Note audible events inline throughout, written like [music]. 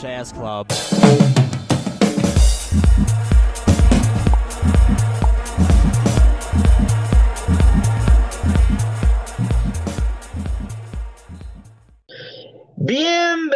Jazz Club.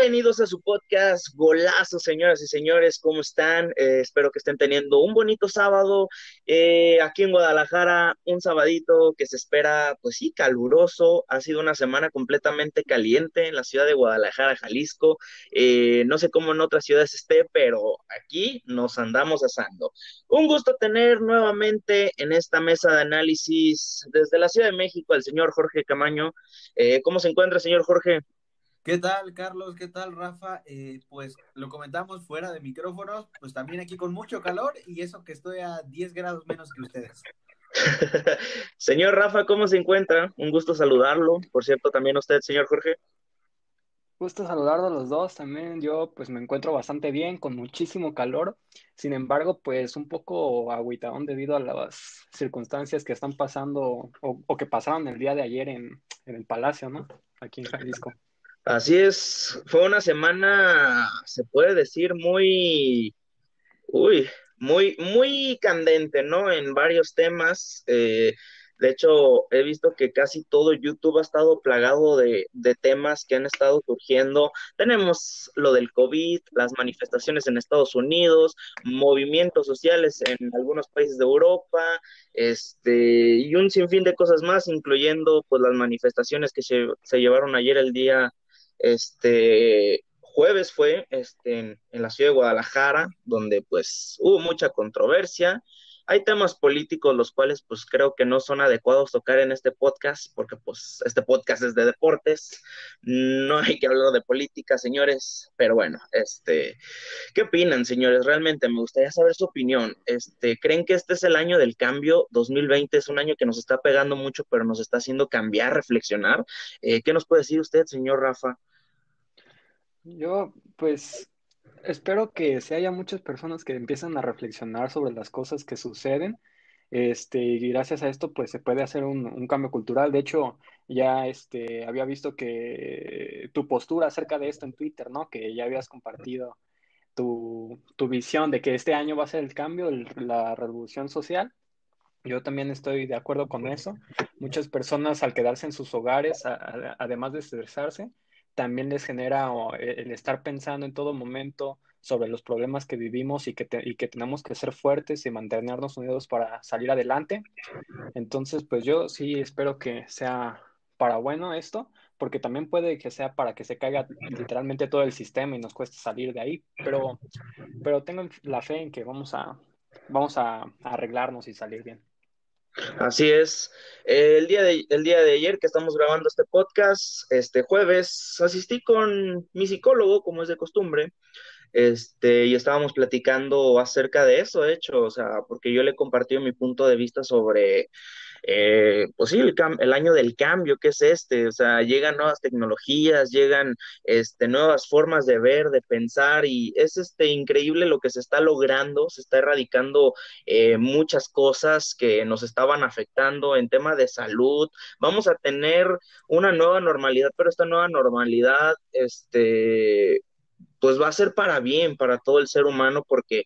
Bienvenidos a su podcast Golazo, señoras y señores, ¿cómo están? Eh, espero que estén teniendo un bonito sábado eh, aquí en Guadalajara, un sabadito que se espera, pues sí, caluroso. Ha sido una semana completamente caliente en la ciudad de Guadalajara, Jalisco. Eh, no sé cómo en otras ciudades esté, pero aquí nos andamos asando. Un gusto tener nuevamente en esta mesa de análisis desde la Ciudad de México al señor Jorge Camaño. ¿Cómo se encuentra, señor Jorge? ¿Qué tal, Carlos? ¿Qué tal, Rafa? Eh, pues lo comentamos fuera de micrófonos, pues también aquí con mucho calor y eso que estoy a 10 grados menos que ustedes. [laughs] señor Rafa, ¿cómo se encuentra? Un gusto saludarlo. Por cierto, también usted, señor Jorge. Gusto saludarlo a los dos también. Yo pues me encuentro bastante bien, con muchísimo calor. Sin embargo, pues un poco agüitadón debido a las circunstancias que están pasando o, que pasaron el día de ayer en, en el Palacio, ¿no? Aquí en Jalisco. Así es, fue una semana, se puede decir, muy, uy, muy, muy candente, ¿no? En varios temas. Eh, de hecho, he visto que casi todo YouTube ha estado plagado de, de, temas que han estado surgiendo. Tenemos lo del COVID, las manifestaciones en Estados Unidos, movimientos sociales en algunos países de Europa, este, y un sinfín de cosas más, incluyendo pues las manifestaciones que se, se llevaron ayer el día este jueves fue este, en, la ciudad de Guadalajara, donde pues hubo mucha controversia. Hay temas políticos los cuales pues creo que no son adecuados tocar en este podcast, porque pues este podcast es de deportes, no hay que hablar de política, señores, pero bueno, este, ¿qué opinan, señores? Realmente me gustaría saber su opinión. Este, ¿creen que este es el año del cambio? 2020 es un año que nos está pegando mucho, pero nos está haciendo cambiar, reflexionar. Eh, ¿Qué nos puede decir usted, señor Rafa? Yo, pues, espero que se haya muchas personas que empiezan a reflexionar sobre las cosas que suceden. Este, y gracias a esto, pues se puede hacer un, cambio cultural. De hecho, ya este, había visto que tu postura acerca de esto en Twitter, ¿no? Que ya habías compartido tu, visión de que este año va a ser el cambio, la revolución social. Yo también estoy de acuerdo con eso. Muchas personas al quedarse en sus hogares, además de estresarse, también les genera e, el estar pensando en todo momento sobre los problemas que vivimos y que, y que tenemos que ser fuertes y mantenernos unidos para salir adelante. Entonces, pues yo sí espero que sea para bueno esto, porque también puede que sea para que se caiga literalmente todo el sistema y nos cueste salir de ahí, pero, pero tengo la fe en que vamos a, vamos a arreglarnos y salir bien. Así es. El día, de, el día de ayer que estamos grabando este podcast, este jueves, asistí con mi psicólogo, como es de costumbre, este, y estábamos platicando acerca de eso, de hecho, o sea, porque yo le he compartido mi punto de vista sobre eh, pues sí, el, año del cambio, que es este? O sea, llegan nuevas tecnologías, llegan este, nuevas formas de ver, de pensar, y es este, increíble lo que se está logrando, se está erradicando eh, muchas cosas que nos estaban afectando en tema de salud. Vamos a tener una nueva normalidad, pero esta nueva normalidad, este, pues va a ser para bien, para todo el ser humano, porque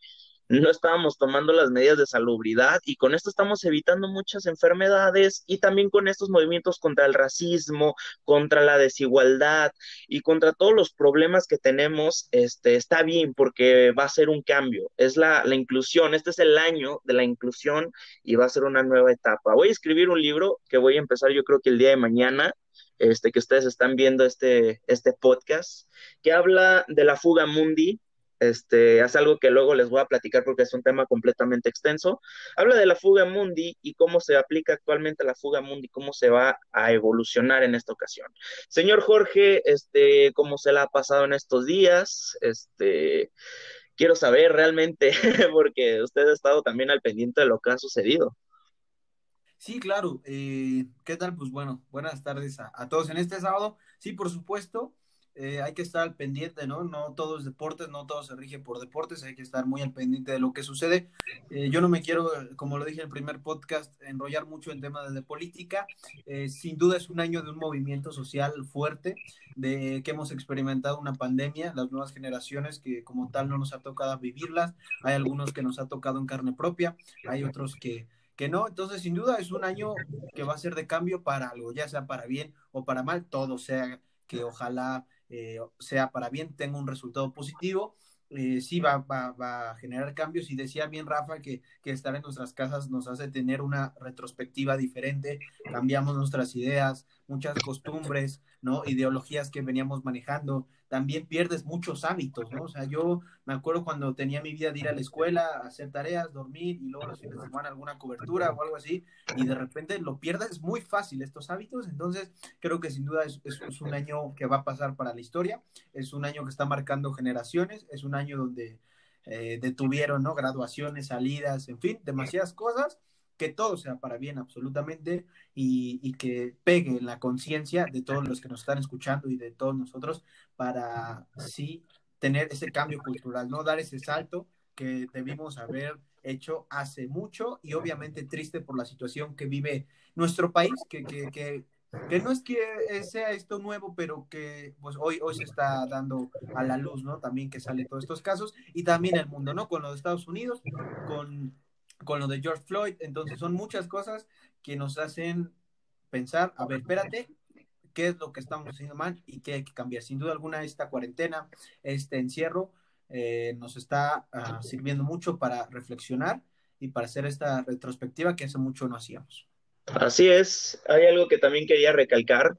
no estábamos tomando las medidas de salubridad y con esto estamos evitando muchas enfermedades y también con estos movimientos contra el racismo, contra la desigualdad y contra todos los problemas que tenemos, este, está bien porque va a ser un cambio, es la, la inclusión, este es el año de la inclusión y va a ser una nueva etapa. Voy a escribir un libro que voy a empezar yo creo que el día de mañana, este, que ustedes están viendo este, este podcast, que habla de la fuga mundi, este, es algo que luego les voy a platicar porque es un tema completamente extenso. Habla de la fuga mundi y cómo se aplica actualmente la fuga mundi, cómo se va a evolucionar en esta ocasión. Señor Jorge, este, cómo se la ha pasado en estos días, este, quiero saber realmente, [laughs] porque usted ha estado también al pendiente de lo que ha sucedido. Sí, claro. Eh, ¿Qué tal? Pues bueno, buenas tardes a, a todos en este sábado. Sí, por supuesto. Eh, hay que estar al pendiente, ¿no? No todo es deportes, no todo se rige por deportes, hay que estar muy al pendiente de lo que sucede. Eh, yo no me quiero, como lo dije en el primer podcast, enrollar mucho en temas de política. Eh, sin duda es un año de un movimiento social fuerte, de que hemos experimentado una pandemia, las nuevas generaciones que como tal no nos ha tocado vivirlas, hay algunos que nos ha tocado en carne propia, hay otros que que no, entonces sin duda es un año que va a ser de cambio para algo, ya sea para bien o para mal, todo sea que ojalá eh, sea para bien, tenga un resultado positivo. Eh, sí va, va, va, a generar cambios y decía bien Rafa que, que, estar en nuestras casas nos hace tener una retrospectiva diferente, cambiamos nuestras ideas, muchas costumbres, ¿no? Ideologías que veníamos manejando, también pierdes muchos hábitos, ¿no? O sea, yo me acuerdo cuando tenía mi vida de ir a la escuela, hacer tareas, dormir y luego los fines de semana alguna cobertura o algo así, y de repente lo pierdes muy fácil estos hábitos, entonces creo que sin duda es, un año que va a pasar para la historia, es un año que está marcando generaciones, es un año donde eh, detuvieron, ¿no? Graduaciones, salidas, en fin, demasiadas cosas que todo sea para bien absolutamente y, y que pegue en la conciencia de todos los que nos están escuchando y de todos nosotros para sí tener ese cambio cultural, ¿no? Dar ese salto que debimos haber hecho hace mucho y obviamente triste por la situación que vive nuestro país, que, que, que, que no es que sea esto nuevo, pero que pues hoy, hoy se está dando a la luz, ¿no? También que sale todos estos casos y también el mundo, ¿no? Con los Estados Unidos, con con lo de George Floyd. Entonces son muchas cosas que nos hacen pensar, a ver, espérate, qué es lo que estamos haciendo mal y qué hay que cambiar. Sin duda alguna, esta cuarentena, este encierro, eh, nos está uh, sirviendo mucho para reflexionar y para hacer esta retrospectiva que hace mucho no hacíamos. Así es, hay algo que también quería recalcar,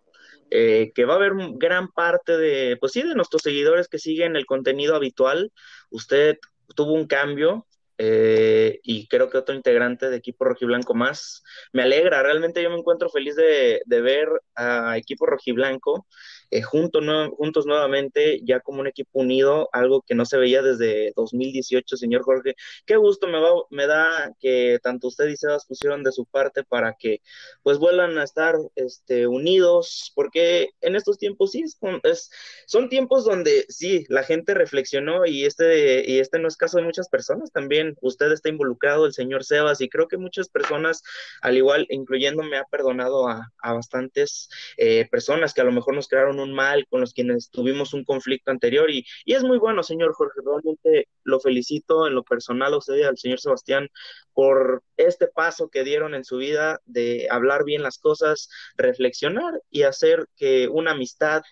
eh, que va a haber gran parte de, pues sí, de nuestros seguidores que siguen el contenido habitual. Usted tuvo un cambio, eh, y creo que otro integrante de equipo rojiblanco más. Me alegra, realmente yo me encuentro feliz de, de ver a equipo rojiblanco eh, junto, juntos nuevamente, ya como un equipo unido, algo que no se veía desde 2018, señor Jorge. Qué gusto me, va, me da que tanto usted y Sebas pusieron de su parte para que pues vuelvan a estar este, unidos, porque en estos tiempos sí, es, son tiempos donde sí, la gente reflexionó y este, y este no es caso de muchas personas, también usted está involucrado, el señor Sebas, y creo que muchas personas, al igual, incluyéndome, ha perdonado a, a bastantes eh, personas que a lo mejor nos crearon un mal, con los quienes tuvimos un conflicto anterior y, y, es muy bueno, señor Jorge, realmente lo felicito en lo personal a usted y al señor Sebastián por este paso que dieron en su vida de hablar bien las cosas, reflexionar y hacer que una amistad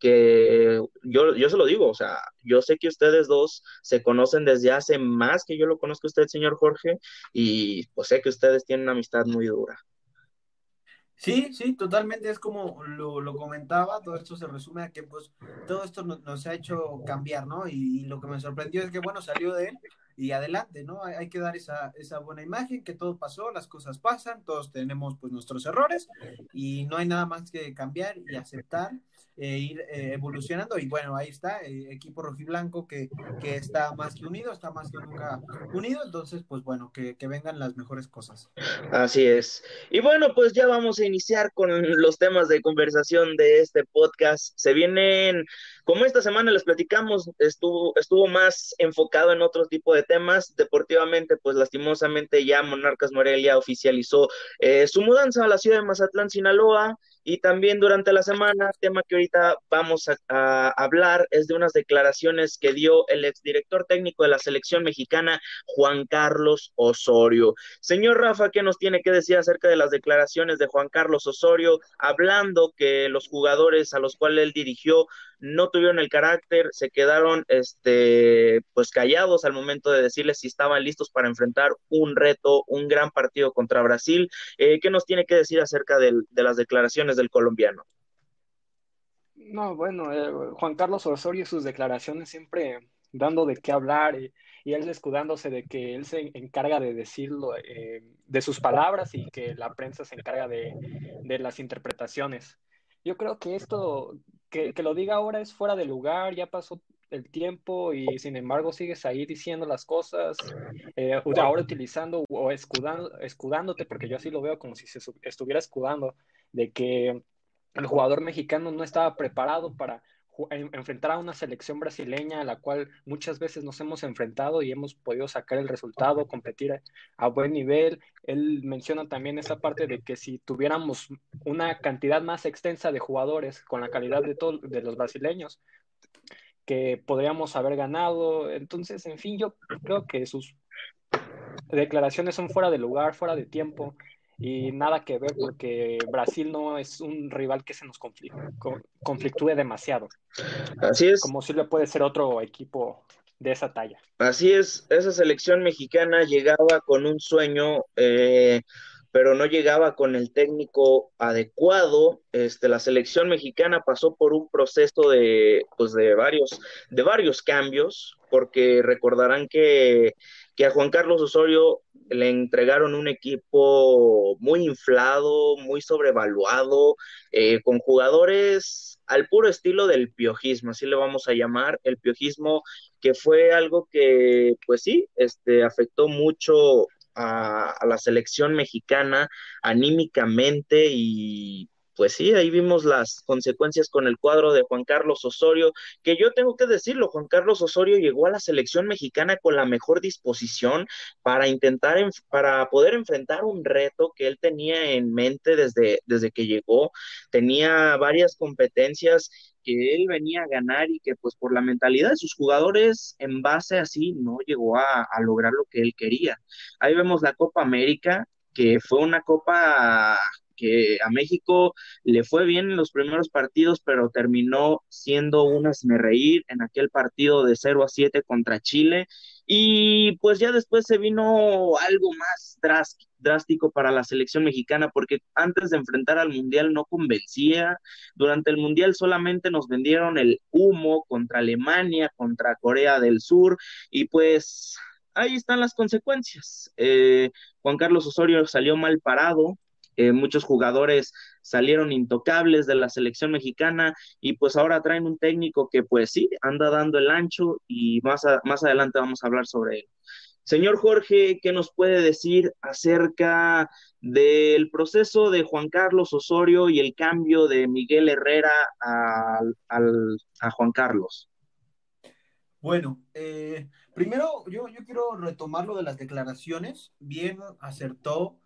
que yo, yo se lo digo, o sea, yo sé que ustedes dos se conocen desde hace más que yo lo conozco a usted, señor Jorge, y pues sé que ustedes tienen una amistad muy dura. Sí, sí, totalmente es como lo, comentaba, todo esto se resume a que pues todo esto nos, ha hecho cambiar, ¿no? Y, y, lo que me sorprendió es que, bueno, salió de él y adelante, ¿no? Hay, hay, que dar esa, esa buena imagen, que todo pasó, las cosas pasan, todos tenemos pues nuestros errores y no hay nada más que cambiar y aceptar eh, ir eh, evolucionando. Y bueno, ahí está, eh, equipo rojiblanco que, que está más que unido, está más que nunca unido. Entonces, pues bueno, que, que vengan las mejores cosas. Así es. Y bueno, pues ya vamos a iniciar con los temas de conversación de este podcast. Se vienen, como esta semana les platicamos, estuvo, estuvo más enfocado en otro tipo de temas. Deportivamente, pues lastimosamente ya Monarcas Morelia oficializó su mudanza a la ciudad de Mazatlán, Sinaloa. Y también durante la semana, tema que ahorita vamos a, a, hablar es de unas declaraciones que dio el exdirector técnico de la selección mexicana, Juan Carlos Osorio. Señor Rafa, ¿qué nos tiene que decir acerca de las declaraciones de Juan Carlos Osorio, hablando que los jugadores a los cuales él dirigió no tuvieron el carácter, se quedaron este, pues callados al momento de decirles si estaban listos para enfrentar un reto, un gran partido contra Brasil? Eh, ¿Qué nos tiene que decir acerca de, de las declaraciones del colombiano? No, bueno, eh, Juan Carlos Osorio y sus declaraciones siempre dando de qué hablar y, y, él escudándose de que él se encarga de decirlo, eh, de sus palabras y que la prensa se encarga de, de las interpretaciones. Yo creo que esto, que, que, lo diga ahora es fuera de lugar, ya pasó el tiempo y sin embargo sigues ahí diciendo las cosas, eh, ahora utilizando o escudando, escudándote, porque yo así lo veo como si se estuviera escudando, de que el jugador mexicano no estaba preparado para enfrentar a una selección brasileña a la cual muchas veces nos hemos enfrentado y hemos podido sacar el resultado, competir a buen nivel. Él menciona también esa parte de que si tuviéramos una cantidad más extensa de jugadores con la calidad de, todos de los brasileños, que podríamos haber ganado. Entonces, en fin, yo creo que sus declaraciones son fuera de lugar, fuera de tiempo y nada que ver porque Brasil no es un rival que se nos conflictúe demasiado. Así es. Como si le puede ser otro equipo de esa talla. Así es, esa selección mexicana llegaba con un sueño, eh, pero no llegaba con el técnico adecuado. Este, la selección mexicana pasó por un proceso de, pues, de varios, de varios cambios, porque recordarán que, que a Juan Carlos Osorio le entregaron un equipo muy inflado, muy sobrevaluado, eh, con jugadores al puro estilo del piojismo, así le vamos a llamar, el piojismo que fue algo que, pues sí, este, afectó mucho a, a la selección mexicana anímicamente y pues sí, ahí vimos las consecuencias con el cuadro de Juan Carlos Osorio, que yo tengo que decirlo, Juan Carlos Osorio llegó a la selección mexicana con la mejor disposición para intentar, para poder enfrentar un reto que él tenía en mente desde, desde que llegó, tenía varias competencias que él venía a ganar y que pues por la mentalidad de sus jugadores en base así no llegó a, a lograr lo que él quería. Ahí vemos la Copa América, que fue una copa que a México le fue bien en los primeros partidos, pero terminó siendo un reír en aquel partido de 0 a 7 contra Chile. Y pues ya después se vino algo más drástico para la selección mexicana, porque antes de enfrentar al Mundial no convencía. Durante el Mundial solamente nos vendieron el humo contra Alemania, contra Corea del Sur, y pues ahí están las consecuencias. Eh, Juan Carlos Osorio salió mal parado, eh, muchos jugadores salieron intocables de la selección mexicana y pues ahora traen un técnico que pues sí, anda dando el ancho y más, más adelante vamos a hablar sobre él. Señor Jorge, ¿qué nos puede decir acerca del proceso de Juan Carlos Osorio y el cambio de Miguel Herrera a, a Juan Carlos? Bueno, eh, primero yo, yo quiero retomar lo de las declaraciones. Bien acertó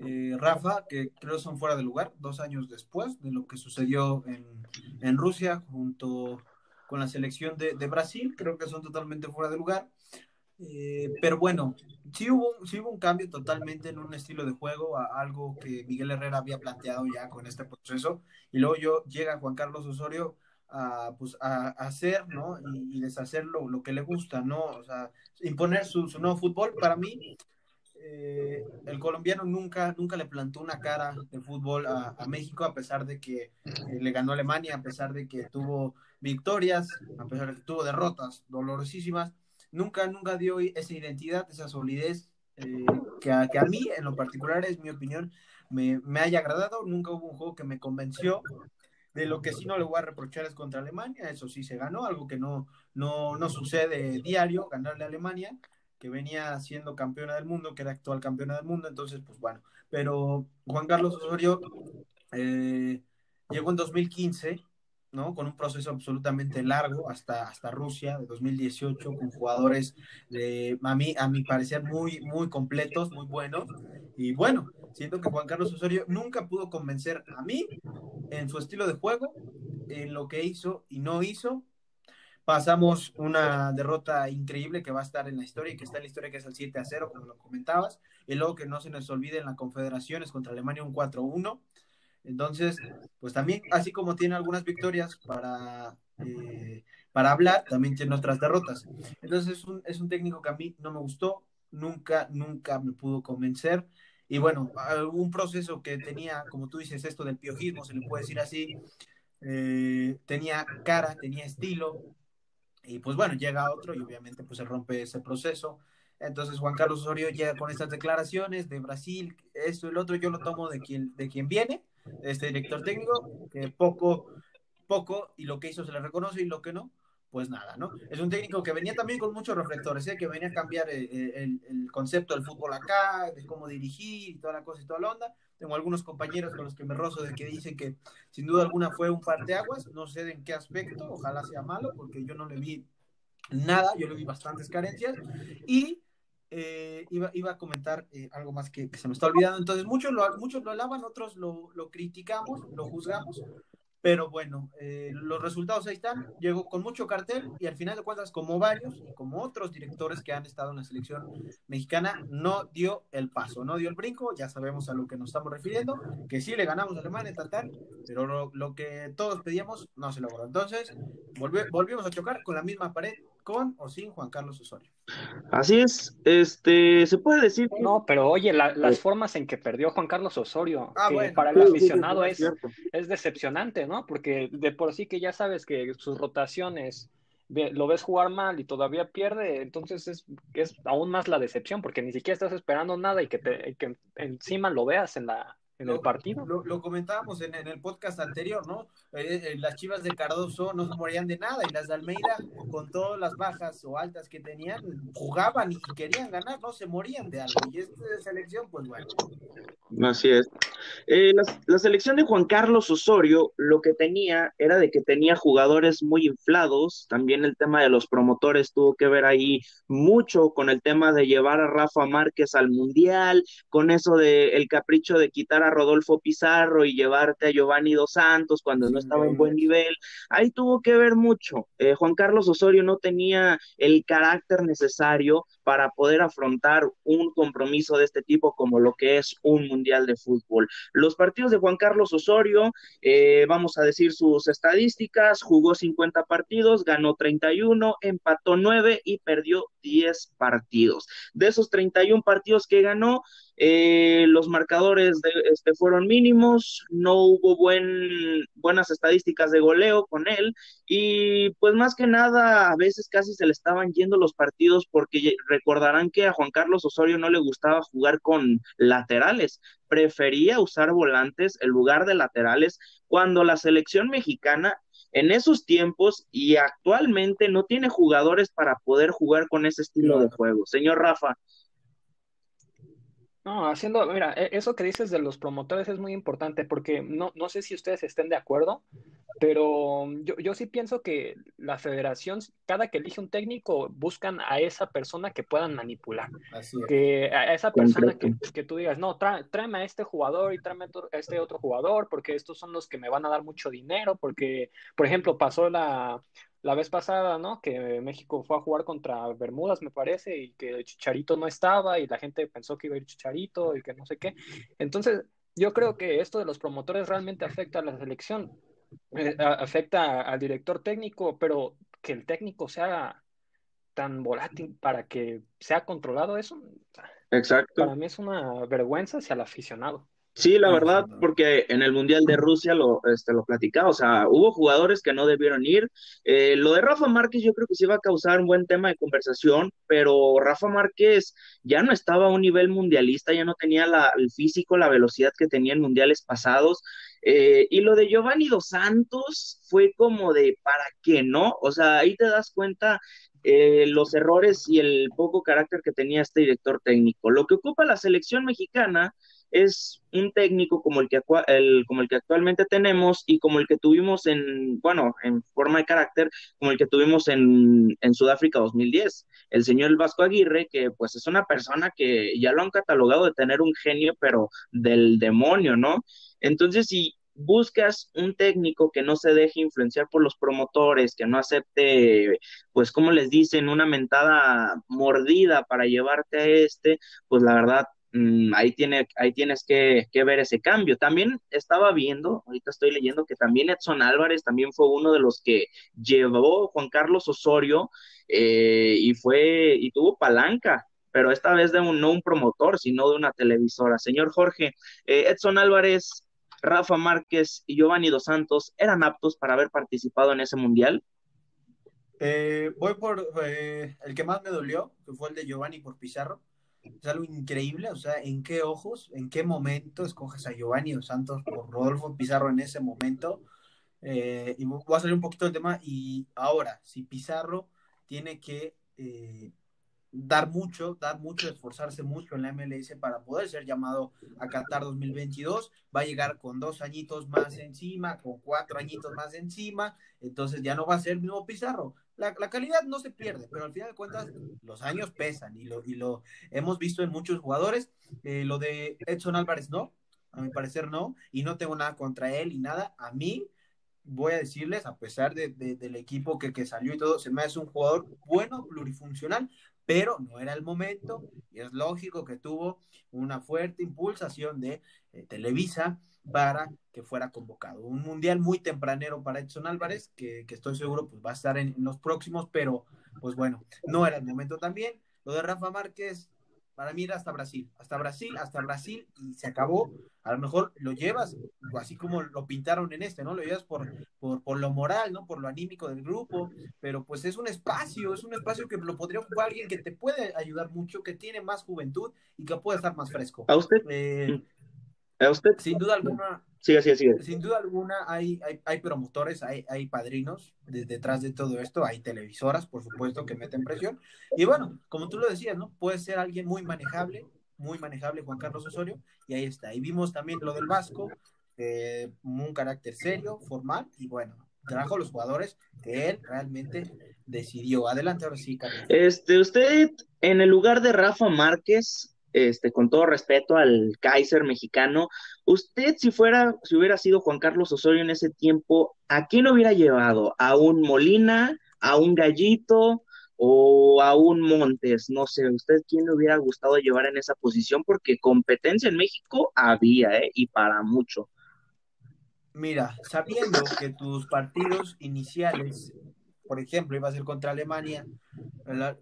eh, Rafa, que creo son fuera de lugar, dos años después de lo que sucedió en, Rusia junto con la selección de, Brasil, creo que son totalmente fuera de lugar. Eh, pero bueno, sí hubo, sí hubo un cambio totalmente en un estilo de juego, a algo que Miguel Herrera había planteado ya con este proceso, y luego yo llega Juan Carlos Osorio a, pues, a, hacer, ¿no? Y, deshacer lo, que le gusta, ¿no? O sea, imponer su, su nuevo fútbol, para mí, eh, el colombiano nunca, nunca le plantó una cara de fútbol a, México, a pesar de que eh, le ganó Alemania, a pesar de que tuvo victorias, a pesar de que tuvo derrotas dolorosísimas. Nunca, nunca dio esa identidad, esa solidez eh, que, a, que, a, mí, en lo particular, es mi opinión, me, me haya agradado. Nunca hubo un juego que me convenció. De lo que sí no le voy a reprochar es contra Alemania, eso sí se ganó, algo que no, no, no sucede diario, ganarle a Alemania que venía siendo campeona del mundo, que era actual campeona del mundo, entonces, pues bueno, pero Juan Carlos Osorio eh, llegó en 2015, ¿no? Con un proceso absolutamente largo hasta, hasta Rusia de 2018, con jugadores de, a mí, a mi parecer, muy, muy completos, muy buenos, y bueno, siento que Juan Carlos Osorio nunca pudo convencer a mí en su estilo de juego, en lo que hizo y no hizo, pasamos una derrota increíble que va a estar en la historia y que está en la historia que es el 7 a 0, como lo comentabas, y luego que no se nos olvide en la Confederaciones contra Alemania un 4-1. Entonces, pues también, así como tiene algunas victorias para, eh, para hablar, también tiene otras derrotas. Entonces, es un, es un técnico que a mí no me gustó, nunca, nunca me pudo convencer. Y bueno, un proceso que tenía, como tú dices, esto del piojismo, se le puede decir así, eh, tenía cara, tenía estilo, y pues bueno, llega otro y obviamente pues se rompe ese proceso. Entonces Juan Carlos Osorio llega con estas declaraciones de Brasil, esto y el otro, yo lo tomo de quien, de quien viene, este director técnico, que poco, poco, y lo que hizo se le reconoce y lo que no, pues nada, ¿no? Es un técnico que venía también con muchos reflectores, ¿eh? que venía a cambiar el, el, el, concepto del fútbol acá, de cómo dirigir y toda la cosa y toda la onda. Tengo algunos compañeros con los que me rozo de que dicen que sin duda alguna fue un parteaguas, no sé en qué aspecto, ojalá sea malo, porque yo no le vi nada, yo le vi bastantes carencias y eh, iba, iba, a comentar eh, algo más que, que, se me está olvidando. Entonces, muchos lo, muchos lo alaban, otros lo, lo criticamos, lo juzgamos, pero bueno, eh, los resultados ahí están. Llegó con mucho cartel y al final de cuentas, como varios y como otros directores que han estado en la selección mexicana, no dio el paso, no dio el brinco. Ya sabemos a lo que nos estamos refiriendo, que sí le ganamos a Alemania, tal, tal, pero lo, que todos pedíamos no se logró. Entonces, volvimos a chocar con la misma pared con o sin Juan Carlos Osorio. Así es, este, se puede decir. No, pero oye, la, las formas en que perdió Juan Carlos Osorio, ah, que bueno. para el aficionado es, es decepcionante, ¿no? Porque de por sí que ya sabes que sus rotaciones lo ves jugar mal y todavía pierde, entonces es, es aún más la decepción, porque ni siquiera estás esperando nada y que, te, que encima lo veas en la, en lo, el partido. Lo, lo comentábamos en, en, el podcast anterior, ¿no? Eh, eh, las chivas de Cardoso no se morían de nada y las de Almeida, con todas las bajas o altas que tenían, jugaban y querían ganar, no se morían de algo. Y esta selección, pues bueno. Así es. Eh, la, la, selección de Juan Carlos Osorio lo que tenía era de que tenía jugadores muy inflados. También el tema de los promotores tuvo que ver ahí mucho con el tema de llevar a Rafa Márquez al Mundial, con eso de el capricho de quitar a Rodolfo Pizarro y llevarte a Giovanni Dos Santos cuando no estaba en buen nivel. Ahí tuvo que ver mucho. Eh, Juan Carlos Osorio no tenía el carácter necesario para poder afrontar un compromiso de este tipo como lo que es un mundial de fútbol. Los partidos de Juan Carlos Osorio, eh, vamos a decir sus estadísticas, jugó 50 partidos, ganó 31, empató 9 y perdió 10 partidos. De esos 31 partidos que ganó, eh, los marcadores este, fueron mínimos, no hubo buen, buenas estadísticas de goleo con él y pues más que nada a veces casi se le estaban yendo los partidos porque recordarán que a Juan Carlos Osorio no le gustaba jugar con laterales, prefería usar volantes en lugar de laterales cuando la selección mexicana en esos tiempos y actualmente no tiene jugadores para poder jugar con ese estilo de juego. Señor Rafa, no, haciendo, mira, e, eso que dices de los promotores es muy importante porque no, no sé si ustedes estén de acuerdo, pero yo, yo sí pienso que la federación, cada que elige un técnico, buscan a esa persona que puedan manipular. Que a esa persona que, que, tú digas, no, tráeme a este jugador y tráeme a este otro jugador porque estos son los que me van a dar mucho dinero, porque, por ejemplo, pasó la, la vez pasada, ¿no? Que México fue a jugar contra Bermudas, me parece, y que Chicharito no estaba y la gente pensó que iba a ir Chicharito y que no sé qué. Entonces, yo creo que esto de los promotores realmente afecta a la selección, eh, afecta al director técnico, pero que el técnico sea tan volátil para que sea controlado, eso Exacto. para mí es una vergüenza hacia el aficionado. Sí, la verdad, porque en el Mundial de Rusia lo, este, lo platicaba, o sea, hubo jugadores que no debieron ir. Eh, lo de Rafa Márquez yo creo que sí va a causar un buen tema de conversación, pero Rafa Márquez ya no estaba a un nivel mundialista, ya no tenía la, el físico, la velocidad que tenía en mundiales pasados. Eh, y lo de Giovanni Dos Santos fue como de, ¿para qué no? O sea, ahí te das cuenta eh, los errores y el poco carácter que tenía este director técnico. Lo que ocupa la selección mexicana es un técnico como el que, el, como el que actualmente tenemos y como el que tuvimos en, bueno, en forma de carácter, como el que tuvimos en, en Sudáfrica 2010. El señor Vasco Aguirre, que pues es una persona que ya lo han catalogado de tener un genio, pero del demonio, ¿no? Entonces, si buscas un técnico que no se deje influenciar por los promotores, que no acepte, pues como les dicen, una mentada mordida para llevarte a este, pues la verdad Mm, ahí, tiene, ahí tienes que, ver ese cambio. También estaba viendo, ahorita estoy leyendo que también Edson Álvarez también fue uno de los que llevó Juan Carlos Osorio eh, y fue y tuvo palanca, pero esta vez de un, no un promotor, sino de una televisora. Señor Jorge, eh, Edson Álvarez, Rafa Márquez y Giovanni Dos Santos eran aptos para haber participado en ese mundial. Eh, voy por el que más me dolió, que fue el de Giovanni por Pizarro es algo increíble, o sea, ¿en qué ojos, en qué momento escoges a Giovanni Dos Santos por Rodolfo Pizarro en ese momento? Eh, y voy a salir un poquito del tema. Y ahora, si Pizarro tiene que eh, dar mucho, dar mucho, esforzarse mucho en la MLS para poder ser llamado a Qatar 2022. Va a llegar con dos añitos más encima, con cuatro añitos más encima, entonces ya no va a ser el mismo Pizarro. La, calidad no se pierde, pero al final de cuentas los años pesan y lo, y lo hemos visto en muchos jugadores. Eh, lo de Edson Álvarez no, a mi parecer no, y no tengo nada contra él y nada. A mí voy a decirles, a pesar de, del equipo que, que, salió y todo, se me hace un jugador bueno, plurifuncional, pero no era el momento y es lógico que tuvo una fuerte impulsación de eh, Televisa para que fuera convocado. Un mundial muy tempranero para Edson Álvarez, que, estoy seguro pues va a estar en, en, los próximos, pero pues bueno, no era el momento también. Lo de Rafa Márquez, para mí era hasta Brasil, hasta Brasil, hasta Brasil y se acabó. A lo mejor lo llevas, así como lo pintaron en este, ¿no? Lo llevas por, por, lo moral, ¿no? Por lo anímico del grupo, pero pues es un espacio, es un espacio que lo podría ocupar alguien que te puede ayudar mucho, que tiene más juventud y que puede estar más fresco. ¿A usted? Eh, ¿A usted? Sin duda alguna, Sigue, sigue, sigue. Sin duda alguna hay, hay, hay promotores, hay, hay padrinos detrás de todo esto, hay televisoras, por supuesto, que meten presión. Y bueno, como tú lo decías, ¿no? Puede ser alguien muy manejable, muy manejable, Juan Carlos Osorio, y ahí está. Y vimos también lo del Vasco, eh, un carácter serio, formal, y bueno, trajo los jugadores que él realmente decidió. Adelante, ahora sí, Carlos. Este, usted, en el lugar de Rafa Márquez, este, con todo respeto al Kaiser mexicano, usted si fuera, si hubiera sido Juan Carlos Osorio en ese tiempo, ¿a quién hubiera llevado? ¿A un Molina? ¿A un Gallito? ¿O a un Montes? No sé, ¿usted quién le hubiera gustado llevar en esa posición? Porque competencia en México había, ¿eh? Y para mucho. Mira, sabiendo que tus partidos iniciales por ejemplo, iba a ser contra Alemania,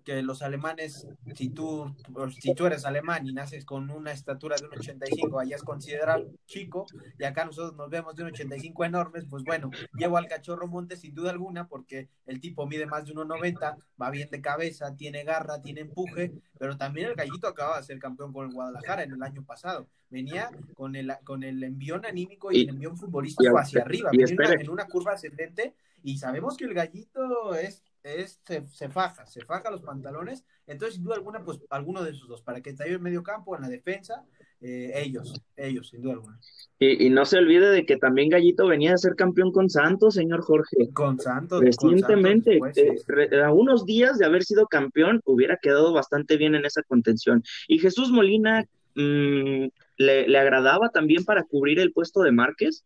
que los alemanes, si tú, si tú eres alemán y naces con una estatura de un 85, allá es considerado chico, y acá nosotros nos vemos de un 85 enormes, pues bueno, llevo al cachorro Montes sin duda alguna, porque el tipo mide más de 1,90, va bien de cabeza, tiene garra, tiene empuje, pero también el gallito acaba de ser campeón con el Guadalajara en el año pasado. Venía con el, con el envión anímico y, el envión futbolístico hacia arriba, venía en una curva ascendente y sabemos que el gallito es, es se, faja, se faja los pantalones, entonces sin duda alguna, pues alguno de esos dos, para que esté en medio campo, en la defensa, eh, ellos, ellos, sin duda alguna. Y, no se olvide de que también Gallito venía a ser campeón con Santos, señor Jorge. Con Santos. Recientemente, eh, a unos días de haber sido campeón, hubiera quedado bastante bien en esa contención. Y Jesús Molina, mm, ¿le, ¿le agradaba también para cubrir el puesto de Márquez?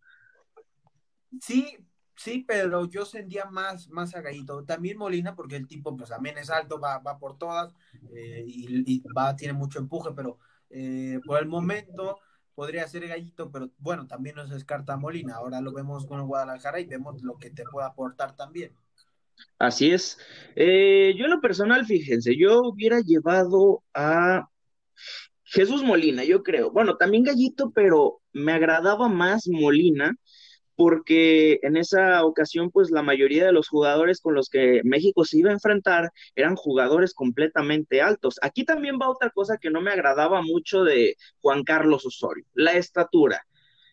Sí, Sí, pero yo sentía más, más a Gallito. También Molina, porque el tipo pues también es alto, va, va por todas eh, y, va, tiene mucho empuje, pero eh, por el momento podría ser Gallito, pero bueno, también nos descarta Molina. Ahora lo vemos con Guadalajara y vemos lo que te puede aportar también. Así es. Eh, yo en lo personal, fíjense, yo hubiera llevado a Jesús Molina, yo creo. Bueno, también Gallito, pero me agradaba más Molina porque en esa ocasión, pues la mayoría de los jugadores con los que México se iba a enfrentar eran jugadores completamente altos. Aquí también va otra cosa que no me agradaba mucho de Juan Carlos Osorio, la estatura.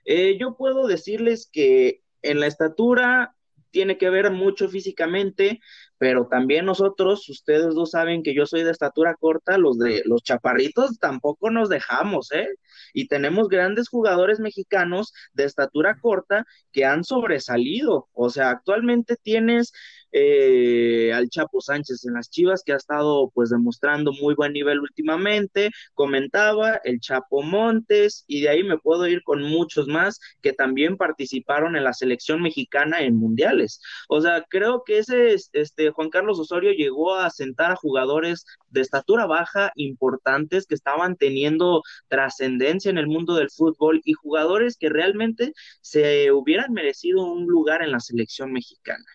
Eh, yo puedo decirles que en la estatura tiene que ver mucho físicamente, pero también nosotros, ustedes dos saben que yo soy de estatura corta, los de los chaparritos tampoco nos dejamos, ¿eh? Y tenemos grandes jugadores mexicanos de estatura corta que han sobresalido, o sea, actualmente tienes eh, al Chapo Sánchez en las Chivas, que ha estado pues demostrando muy buen nivel últimamente, comentaba el Chapo Montes, y de ahí me puedo ir con muchos más que también participaron en la selección mexicana en mundiales. O sea, creo que ese, este, Juan Carlos Osorio llegó a sentar a jugadores de estatura baja importantes que estaban teniendo trascendencia en el mundo del fútbol y jugadores que realmente se hubieran merecido un lugar en la selección mexicana.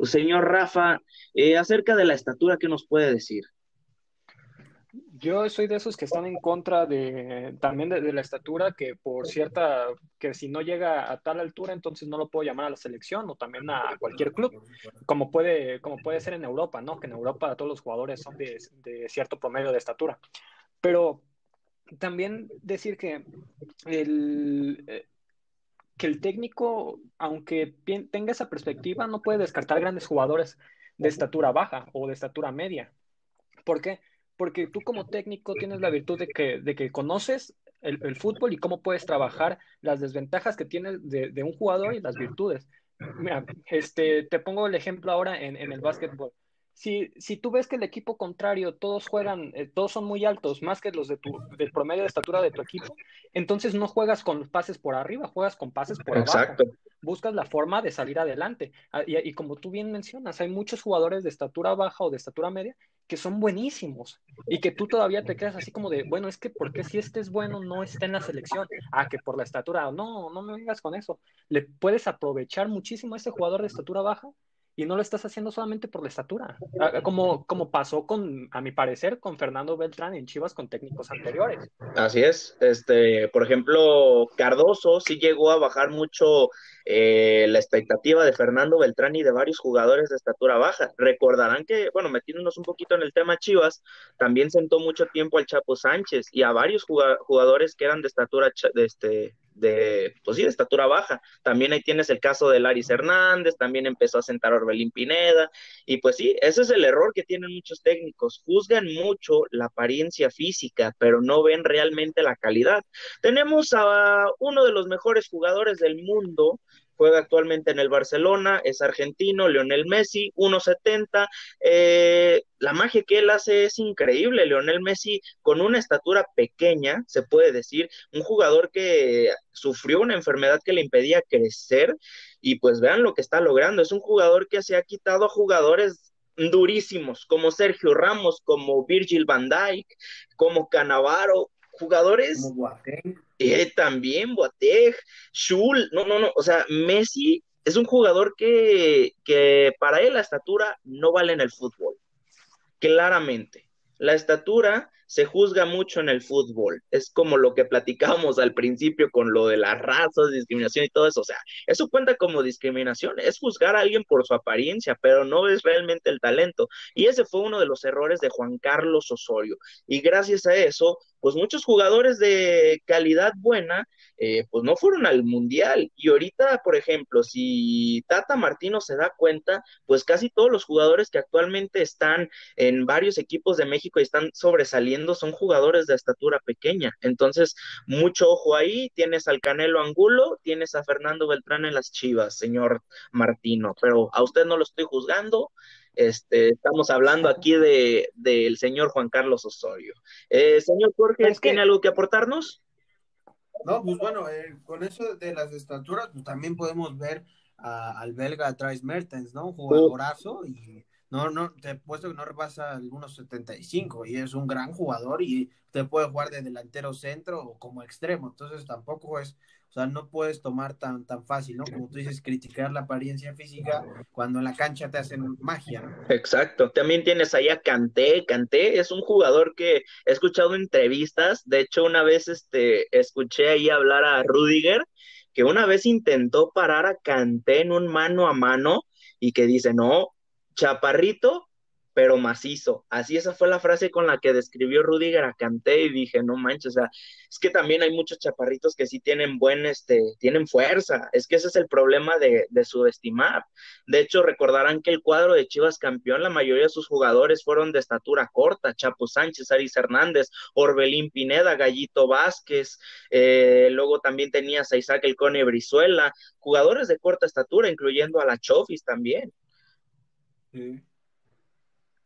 Señor Rafa, eh, acerca de la estatura, ¿qué nos puede decir? Yo soy de esos que están en contra de también de, la estatura, que por cierta, que si no llega a tal altura, entonces no lo puedo llamar a la selección o también a cualquier club, como puede, como puede ser en Europa, ¿no? Que en Europa todos los jugadores son de, de cierto promedio de estatura. Pero también decir que el, que el técnico, aunque tenga esa perspectiva, no puede descartar grandes jugadores de estatura baja o de estatura media. ¿Por qué? Porque tú como técnico tienes la virtud de que, de que conoces el, fútbol y cómo puedes trabajar las desventajas que tiene de, un jugador y las virtudes. Mira, este, te pongo el ejemplo ahora en, en el básquetbol si, si tú ves que el equipo contrario, todos juegan, eh, todos son muy altos, más que los de tu, del promedio de estatura de tu equipo, entonces no juegas con pases por arriba, juegas con pases por Exacto. abajo. Buscas la forma de salir adelante. Ah, y, y, como tú bien mencionas, hay muchos jugadores de estatura baja o de estatura media que son buenísimos y que tú todavía te quedas así como de, bueno, es que porque si este es bueno no está en la selección? Ah, que por la estatura, no, no me vengas con eso. Le puedes aprovechar muchísimo a ese jugador de estatura baja y no lo estás haciendo solamente por la estatura, ah, como, como pasó con, a mi parecer, con Fernando Beltrán en Chivas con técnicos anteriores. Así es, este, por ejemplo, Cardoso sí llegó a bajar mucho eh, la expectativa de Fernando Beltrán y de varios jugadores de estatura baja. Recordarán que, bueno, metiéndonos un poquito en el tema Chivas, también sentó mucho tiempo al Chapo Sánchez y a varios jugadores que eran de estatura de este de, pues sí, de estatura baja. También ahí tienes el caso de Laris Hernández, también empezó a sentar Orbelín Pineda, y pues sí, ese es el error que tienen muchos técnicos, juzgan mucho la apariencia física, pero no ven realmente la calidad. Tenemos a uno de los mejores jugadores del mundo, juega actualmente en el Barcelona, es argentino, Lionel Messi, 1.70. Eh, la magia que él hace es increíble. Lionel Messi, con una estatura pequeña, se puede decir, un jugador que sufrió una enfermedad que le impedía crecer, y pues vean lo que está logrando. Es un jugador que se ha quitado a jugadores durísimos, como Sergio Ramos, como Virgil van Dijk, como Canavaro, jugadores eh, también Boateng, Schul, no, no, no, o sea, Messi es un jugador que, que para él la estatura no vale en el fútbol, claramente. La estatura se juzga mucho en el fútbol. Es como lo que platicábamos al principio con lo de las razas, discriminación y todo eso. O sea, eso cuenta como discriminación. Es juzgar a alguien por su apariencia, pero no es realmente el talento. Y ese fue uno de los errores de Juan Carlos Osorio. Y gracias a eso, pues muchos jugadores de calidad buena, eh, pues no fueron al mundial. Y ahorita, por ejemplo, si Tata Martino se da cuenta, pues casi todos los jugadores que actualmente están en varios equipos de México y están sobresaliendo son jugadores de estatura pequeña. Entonces, mucho ojo ahí. Tienes al Canelo Angulo, tienes a Fernando Beltrán en las Chivas, señor Martino. Pero a usted no lo estoy juzgando. Este, estamos hablando aquí de del señor Juan Carlos Osorio. Eh, señor Jorge, ¿tiene algo que aportarnos? No, pues bueno, eh, con eso de las estaturas, pues también podemos ver al belga Travis Mertens, ¿no? Un jugadorazo y no, no, te puesto que no repasa algunos 75 y es un gran jugador y te puede jugar de delantero centro o como extremo, entonces tampoco es o sea, no puedes tomar tan, tan fácil, ¿no? Como tú dices, criticar la apariencia física cuando en la cancha te hacen magia, Exacto. También tienes ahí a Canté. Canté es un jugador que he escuchado entrevistas. De hecho, una vez este, escuché ahí hablar a Rudiger, que una vez intentó parar a Canté en un mano a mano y que dice, no, chaparrito, pero macizo. Así esa fue la frase con la que describió Rudiger a Canté y dije, no manches, o sea, es que también hay muchos chaparritos que sí tienen buen, este, tienen fuerza. Es que ese es el problema de, de subestimar. De hecho, recordarán que el cuadro de Chivas campeón, la mayoría de sus jugadores fueron de estatura corta, Chapo Sánchez, Aris Hernández, Orbelín Pineda, Gallito Vázquez, eh, luego también tenías a Isaac El Cone Brizuela, jugadores de corta estatura, incluyendo a la Chofis también. Sí.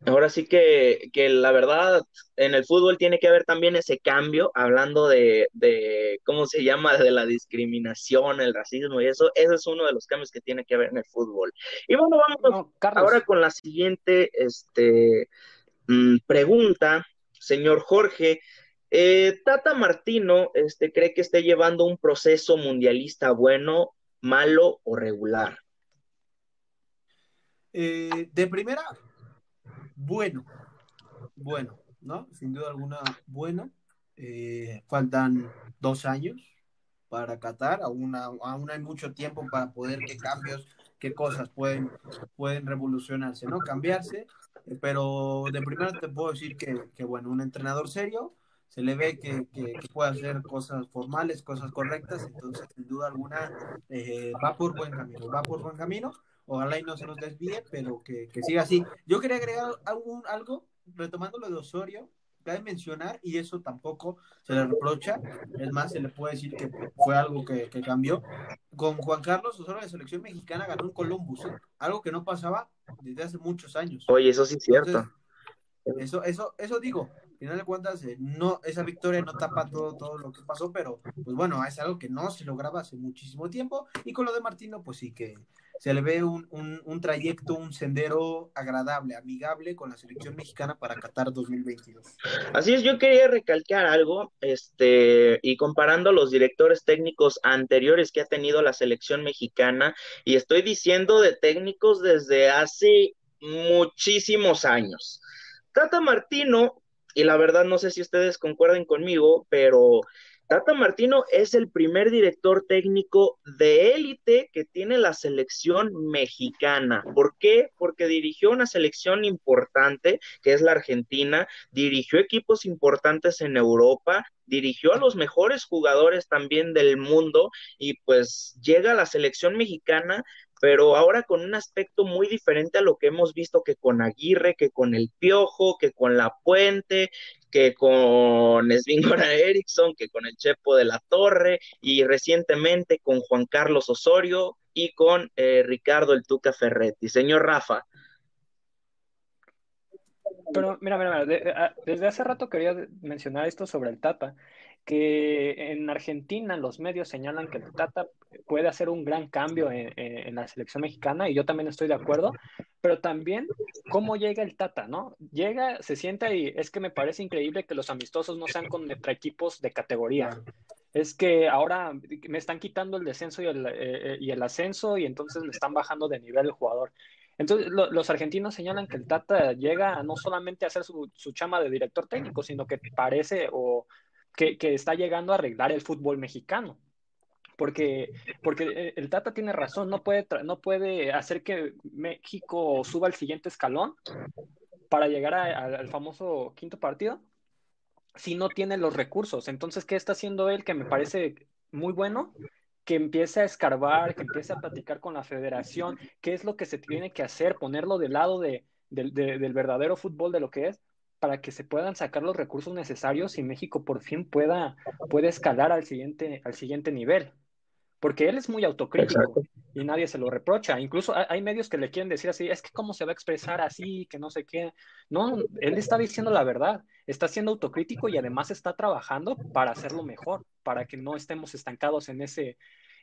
Ahora sí que, que, la verdad, en el fútbol tiene que haber también ese cambio, hablando de, de, ¿cómo se llama?, de la discriminación, el racismo y eso, ese es uno de los cambios que tiene que haber en el fútbol. Y bueno, vamos ahora con la siguiente este, mm, pregunta, señor Jorge. Eh, Tata Martino este, cree que esté llevando un proceso mundialista bueno, malo o regular. Eh, de primera, bueno, bueno, ¿no? Sin duda alguna, bueno. Eh, faltan dos años para Qatar, aún, aún hay mucho tiempo para poder qué cambios, qué cosas pueden, pueden revolucionarse, ¿no? Cambiarse, eh, pero de primera te puedo decir que, que, bueno, un entrenador serio, se le ve que, puede hacer cosas formales, cosas correctas, entonces sin duda alguna va por buen camino, va por buen camino, ojalá y no se nos desvíe, pero que, siga así. Yo quería agregar algún, algo, retomando lo de Osorio, cabe mencionar, y eso tampoco se le reprocha, es más, se le puede decir que fue algo que, cambió. Con Juan Carlos Osorio, la selección mexicana ganó un Columbus, ¿eh? algo que no pasaba desde hace muchos años. Oye, eso sí es cierto. eso, eso, eso digo, final de cuentas, eh, no, esa victoria no tapa todo, todo lo que pasó, pero pues bueno, es algo que no se lograba hace muchísimo tiempo. Y con lo de Martino, pues sí que se le ve un, un, trayecto, un sendero agradable, amigable con la selección mexicana para Qatar 2022. Así es, yo quería recalcar algo, este, y comparando los directores técnicos anteriores que ha tenido la selección mexicana, y estoy diciendo de técnicos desde hace muchísimos años. Tata Martino y la verdad no sé si ustedes concuerden conmigo, pero Tata Martino es el primer director técnico de élite que tiene la selección mexicana. ¿Por qué? Porque dirigió una selección importante, que es la Argentina, dirigió equipos importantes en Europa, dirigió a los mejores jugadores también del mundo y pues llega a la selección mexicana pero ahora con un aspecto muy diferente a lo que hemos visto que con Aguirre, que con el Piojo, que con La Puente, que con Svingora Erickson, que con el Chepo de la Torre y recientemente con Juan Carlos Osorio y con eh, Ricardo el Tuca Ferretti. Señor Rafa. Pero mira, mira, mira, desde hace rato quería mencionar esto sobre el Tata que en Argentina los medios señalan que el Tata puede hacer un gran cambio en, la selección mexicana y yo también estoy de acuerdo, pero también cómo llega el Tata, ¿no? Llega, se sienta y es que me parece increíble que los amistosos no sean contra equipos de categoría. Es que ahora me están quitando el descenso y el, eh, eh, y el ascenso y entonces me están bajando de nivel el jugador. Entonces, los argentinos señalan que el Tata llega no solamente a hacer su, su chama de director técnico, sino que parece o que, está llegando a arreglar el fútbol mexicano. Porque, porque el Tata tiene razón, no puede, no puede hacer que México suba al siguiente escalón para llegar al famoso quinto partido si no tiene los recursos. Entonces, ¿qué está haciendo él que me parece muy bueno? Que empiece a escarbar, que empiece a platicar con la federación, qué es lo que se tiene que hacer, ponerlo del lado de, del verdadero fútbol de lo que es, para que se puedan sacar los recursos necesarios y México por fin pueda, pueda escalar al siguiente, al siguiente nivel. Porque él es muy autocrítico y nadie se lo reprocha. Incluso hay medios que le quieren decir así, es que cómo se va a expresar así, que no sé qué. No, él está diciendo la verdad, está siendo autocrítico y además está trabajando para hacerlo mejor, para que no estemos estancados en ese,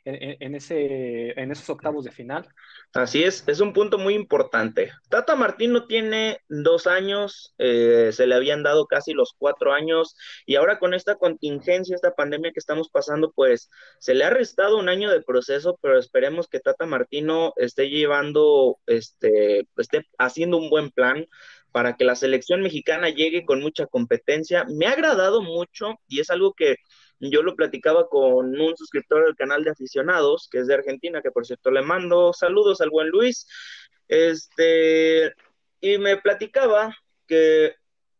en, ese, en esos octavos de final. Así es, es un punto muy importante. Tata Martino tiene dos años, eh, se le habían dado casi los cuatro años y ahora con esta contingencia, esta pandemia que estamos pasando, pues se le ha restado un año de proceso, pero esperemos que Tata Martino esté llevando, este, esté haciendo un buen plan para que la selección mexicana llegue con mucha competencia. Me ha agradado mucho y es algo que yo lo platicaba con un suscriptor del canal de aficionados, que es de Argentina, que por cierto le mando saludos al buen Luis. Este, y me platicaba que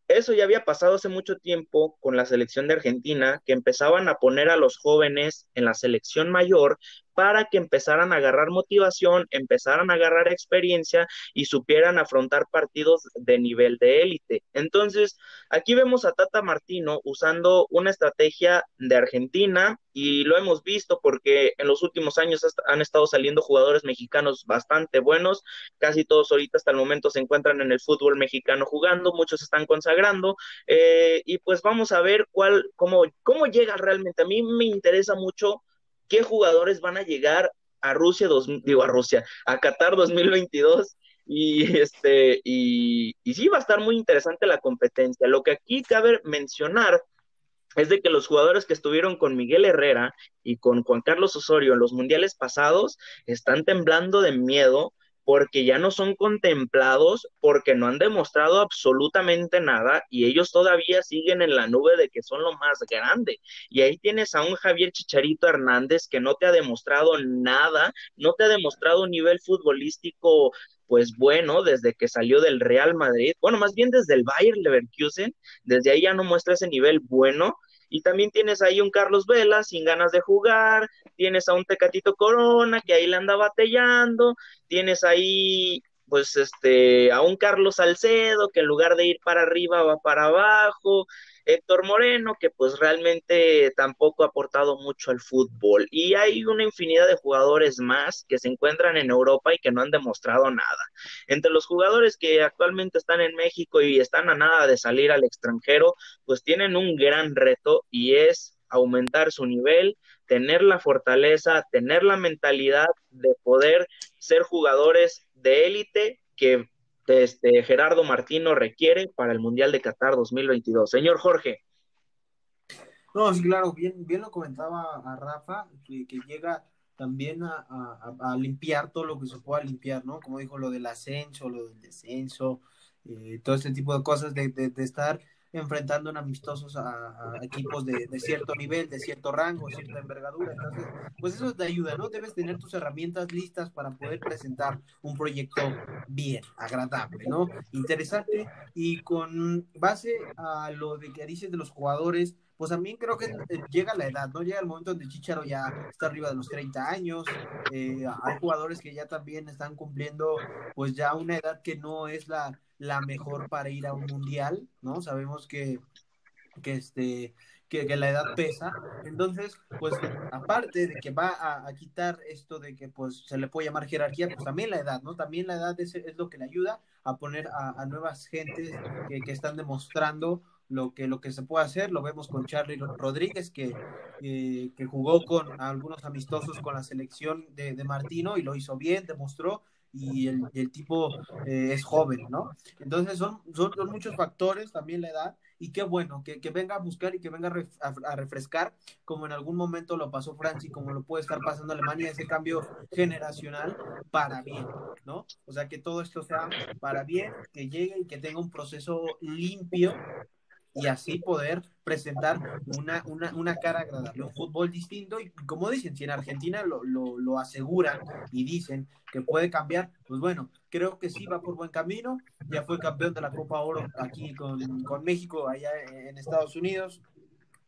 eso ya había pasado hace mucho tiempo con la selección de Argentina, que empezaban a poner a los jóvenes en la selección mayor para que empezaran a agarrar motivación, empezaran a agarrar experiencia y supieran afrontar partidos de nivel de élite. Entonces, aquí vemos a Tata Martino usando una estrategia de Argentina y lo hemos visto porque en los últimos años han estado saliendo jugadores mexicanos bastante buenos, casi todos ahorita hasta el momento se encuentran en el fútbol mexicano jugando, muchos están consagrando eh, y pues vamos a ver cuál, cómo, cómo llega realmente. A mí me interesa mucho qué jugadores van a llegar a Rusia, dos, digo a Rusia, a Qatar 2022 y este y, y sí va a estar muy interesante la competencia. Lo que aquí cabe mencionar es de que los jugadores que estuvieron con Miguel Herrera y con Juan Carlos Osorio en los mundiales pasados están temblando de miedo porque ya no son contemplados, porque no han demostrado absolutamente nada y ellos todavía siguen en la nube de que son lo más grande. Y ahí tienes a un Javier Chicharito Hernández que no te ha demostrado nada, no te ha demostrado un nivel futbolístico pues bueno desde que salió del Real Madrid, bueno, más bien desde el Bayern Leverkusen, desde ahí ya no muestra ese nivel bueno. Y también tienes ahí un Carlos Vela sin ganas de jugar, tienes a un Tecatito Corona que ahí le anda batallando, tienes ahí pues este a un Carlos Salcedo que en lugar de ir para arriba va para abajo, Héctor Moreno, que pues realmente tampoco ha aportado mucho al fútbol. Y hay una infinidad de jugadores más que se encuentran en Europa y que no han demostrado nada. Entre los jugadores que actualmente están en México y están a nada de salir al extranjero, pues tienen un gran reto y es aumentar su nivel, tener la fortaleza, tener la mentalidad de poder ser jugadores de élite que este, Gerardo Martino requiere para el Mundial de Qatar 2022. Señor Jorge. No, sí, claro, bien, bien lo comentaba a Rafa, que, llega también a, limpiar todo lo que se pueda limpiar, ¿no? Como dijo, lo del ascenso, lo del descenso, eh, todo este tipo de cosas, de, de estar enfrentando en amistosos a, equipos de, cierto nivel, de cierto rango, cierta envergadura. Entonces, pues eso te ayuda, ¿no? Debes tener tus herramientas listas para poder presentar un proyecto bien, agradable, ¿no? Interesante y con base a lo de que dices de los jugadores, pues también creo que llega la edad, ¿no? Llega el momento donde Chicharo ya está arriba de los 30 años, eh, hay jugadores que ya también están cumpliendo pues ya una edad que no es la, la mejor para ir a un mundial, ¿no? Sabemos que, que este que, la edad pesa. Entonces, pues aparte de que va a, quitar esto de que pues se le puede llamar jerarquía, pues también la edad, ¿no? También la edad es, es lo que le ayuda a poner a, nuevas gentes que, que, están demostrando lo que, lo que se puede hacer. Lo vemos con Charlie Rodríguez, que, eh, que jugó con algunos amistosos con la selección de, de, Martino y lo hizo bien, demostró. Y el, el tipo eh, es joven, ¿no? Entonces son, son, muchos factores, también la edad, y qué bueno, que, que venga a buscar y que venga a, refrescar, como en algún momento lo pasó Francia y como lo puede estar pasando Alemania, ese cambio generacional para bien, ¿no? O sea, que todo esto sea para bien, que llegue y que tenga un proceso limpio y así poder presentar una, una, una, cara agradable, un fútbol distinto. Y como dicen, si en Argentina lo, lo, lo, aseguran y dicen que puede cambiar, pues bueno, creo que sí va por buen camino, ya fue campeón de la Copa Oro aquí con, con México, allá en Estados Unidos,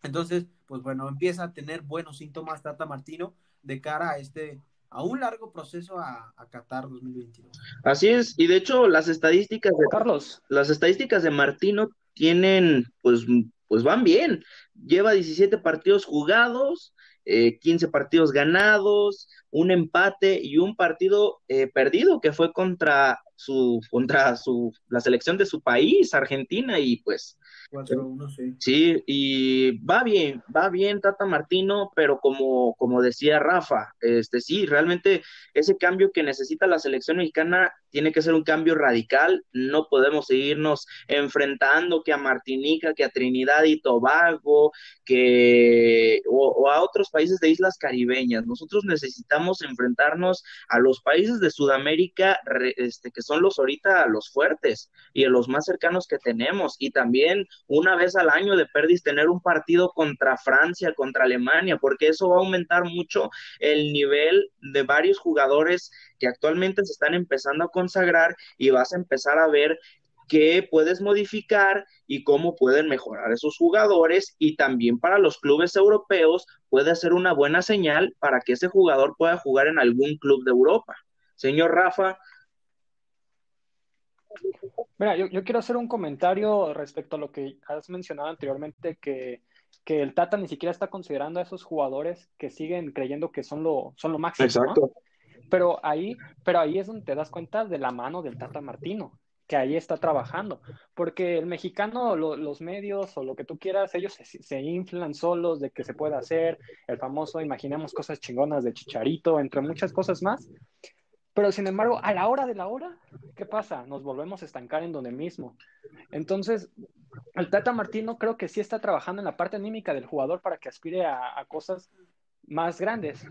entonces, pues bueno, empieza a tener buenos síntomas Tata Martino de cara a este a un largo proceso a, a, Qatar 2022. Así es, y de hecho las estadísticas de Carlos, las estadísticas de Martino tienen, pues, pues van bien. Lleva 17 partidos jugados, eh, 15 partidos ganados, un empate y un partido eh, perdido que fue contra su, contra su, la selección de su país, Argentina, y pues 4-1, sí. Sí, y va bien, va bien Tata Martino, pero como, como decía Rafa, este sí, realmente ese cambio que necesita la selección mexicana tiene que ser un cambio radical, no podemos seguirnos enfrentando que a Martinica, que a Trinidad y Tobago, que o, a otros países de islas caribeñas. Nosotros necesitamos enfrentarnos a los países de Sudamérica, este, que son los ahorita los fuertes y los más cercanos que tenemos, y también una vez al año de Perdis tener un partido contra Francia, contra Alemania, porque eso va a aumentar mucho el nivel de varios jugadores que actualmente se están empezando a consagrar y vas a empezar a ver qué puedes modificar y cómo pueden mejorar esos jugadores y también para los clubes europeos puede ser una buena señal para que ese jugador pueda jugar en algún club de Europa. Señor Rafa, Mira, yo, quiero hacer un comentario respecto a lo que has mencionado anteriormente, que, el Tata ni siquiera está considerando a esos jugadores que siguen creyendo que son lo, son lo máximo. Exacto. Pero ahí, pero ahí es donde te das cuenta de la mano del Tata Martino, que ahí está trabajando. Porque el mexicano, los medios o lo que tú quieras, ellos se, inflan solos de que se puede hacer, el famoso, imaginemos cosas chingonas de Chicharito, entre muchas cosas más. Pero sin embargo, a la hora de la hora, ¿qué pasa? Nos volvemos a estancar en donde mismo. Entonces, el Tata Martino creo que sí está trabajando en la parte anímica del jugador para que aspire a, cosas más grandes.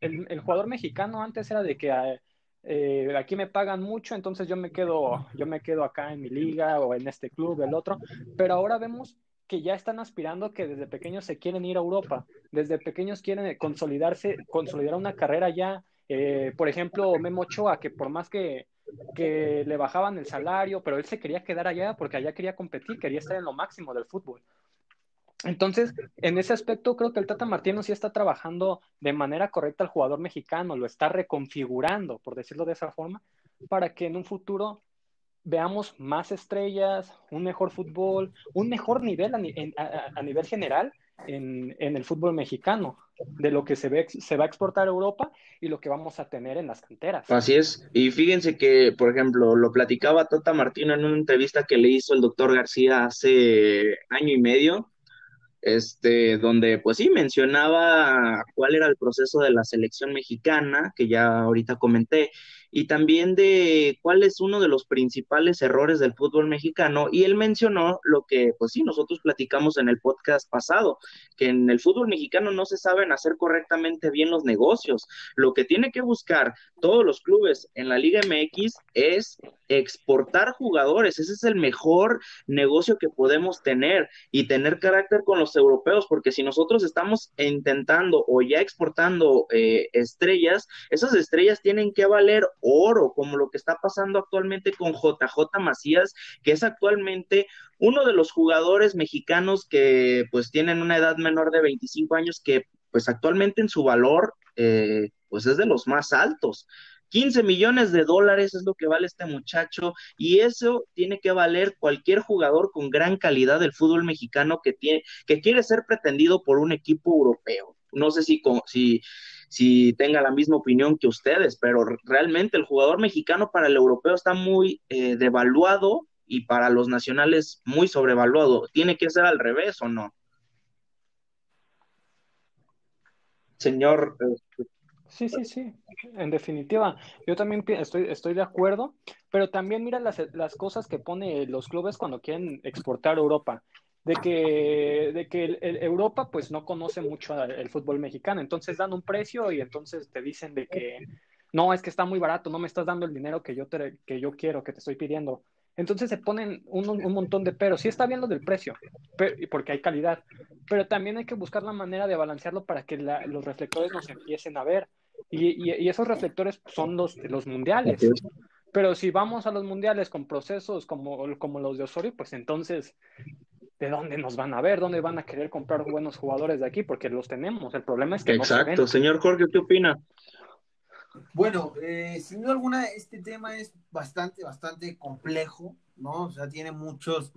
el, jugador mexicano antes era de que eh, aquí me pagan mucho, entonces yo me quedo, yo me quedo acá en mi liga o en este club, el otro. Pero ahora vemos que ya están aspirando que desde pequeños se quieren ir a Europa, desde pequeños quieren consolidarse, consolidar una carrera ya Eh, por ejemplo, Memo Ochoa, que por más que, que le bajaban el salario, pero él se quería quedar allá porque allá quería competir, quería estar en lo máximo del fútbol. Entonces, en ese aspecto, creo que el Tata Martino sí está trabajando de manera correcta al jugador mexicano, lo está reconfigurando, por decirlo de esa forma, para que en un futuro veamos más estrellas, un mejor fútbol, un mejor nivel a, nivel general en, el fútbol mexicano, de lo que se, ve, se va a exportar a Europa y lo que vamos a tener en las canteras. Así es, y fíjense que, por ejemplo, lo platicaba Tata Martino en una entrevista que le hizo el doctor García hace año y medio, este, donde pues sí mencionaba cuál era el proceso de la selección mexicana, que ya ahorita comenté, y también de cuál es uno de los principales errores del fútbol mexicano. Y él mencionó lo que, pues sí, nosotros platicamos en el podcast pasado, que en el fútbol mexicano no se saben hacer correctamente bien los negocios. Lo que tiene que buscar todos los clubes en la Liga MX es exportar jugadores. Ese es el mejor negocio que podemos tener y tener carácter con los europeos, porque si nosotros estamos intentando o ya exportando eh, estrellas, esas estrellas tienen que valer oro, como lo que está pasando actualmente con JJ Macías, que es actualmente uno de los jugadores mexicanos que pues tienen una edad menor de 25 años que pues actualmente en su valor eh, pues es de los más altos. 15 millones de dólares es lo que vale este muchacho y eso tiene que valer cualquier jugador con gran calidad del fútbol mexicano que, tiene, que quiere ser pretendido por un equipo europeo. No sé si, si, si tenga la misma opinión que ustedes, pero realmente el jugador mexicano para el europeo está muy eh, devaluado y para los nacionales muy sobrevaluado. ¿Tiene que ser al revés o no? Señor. Eh, sí, sí, sí, en definitiva. Yo también estoy, estoy de acuerdo, pero también mira las, las cosas que pone los clubes cuando quieren exportar a Europa de que, de que el, Europa pues no conoce mucho el fútbol mexicano, entonces dan un precio y entonces te dicen de que no, es que está muy barato, no me estás dando el dinero que yo, que yo quiero, que te estoy pidiendo. Entonces se ponen un, un montón de peros. Sí está bien lo del precio, porque hay calidad, pero también hay que buscar la manera de balancearlo para que los reflectores nos empiecen a ver. Y, y, esos reflectores son los, los mundiales. Pero si vamos a los mundiales con procesos como, como los de Osorio, pues entonces de dónde nos van a ver, dónde van a querer comprar buenos jugadores de aquí, porque los tenemos. El problema es que Exacto. Señor Jorge, ¿qué opina? Bueno, eh, sin duda alguna, este tema es bastante, bastante complejo, ¿no? O sea, tiene muchos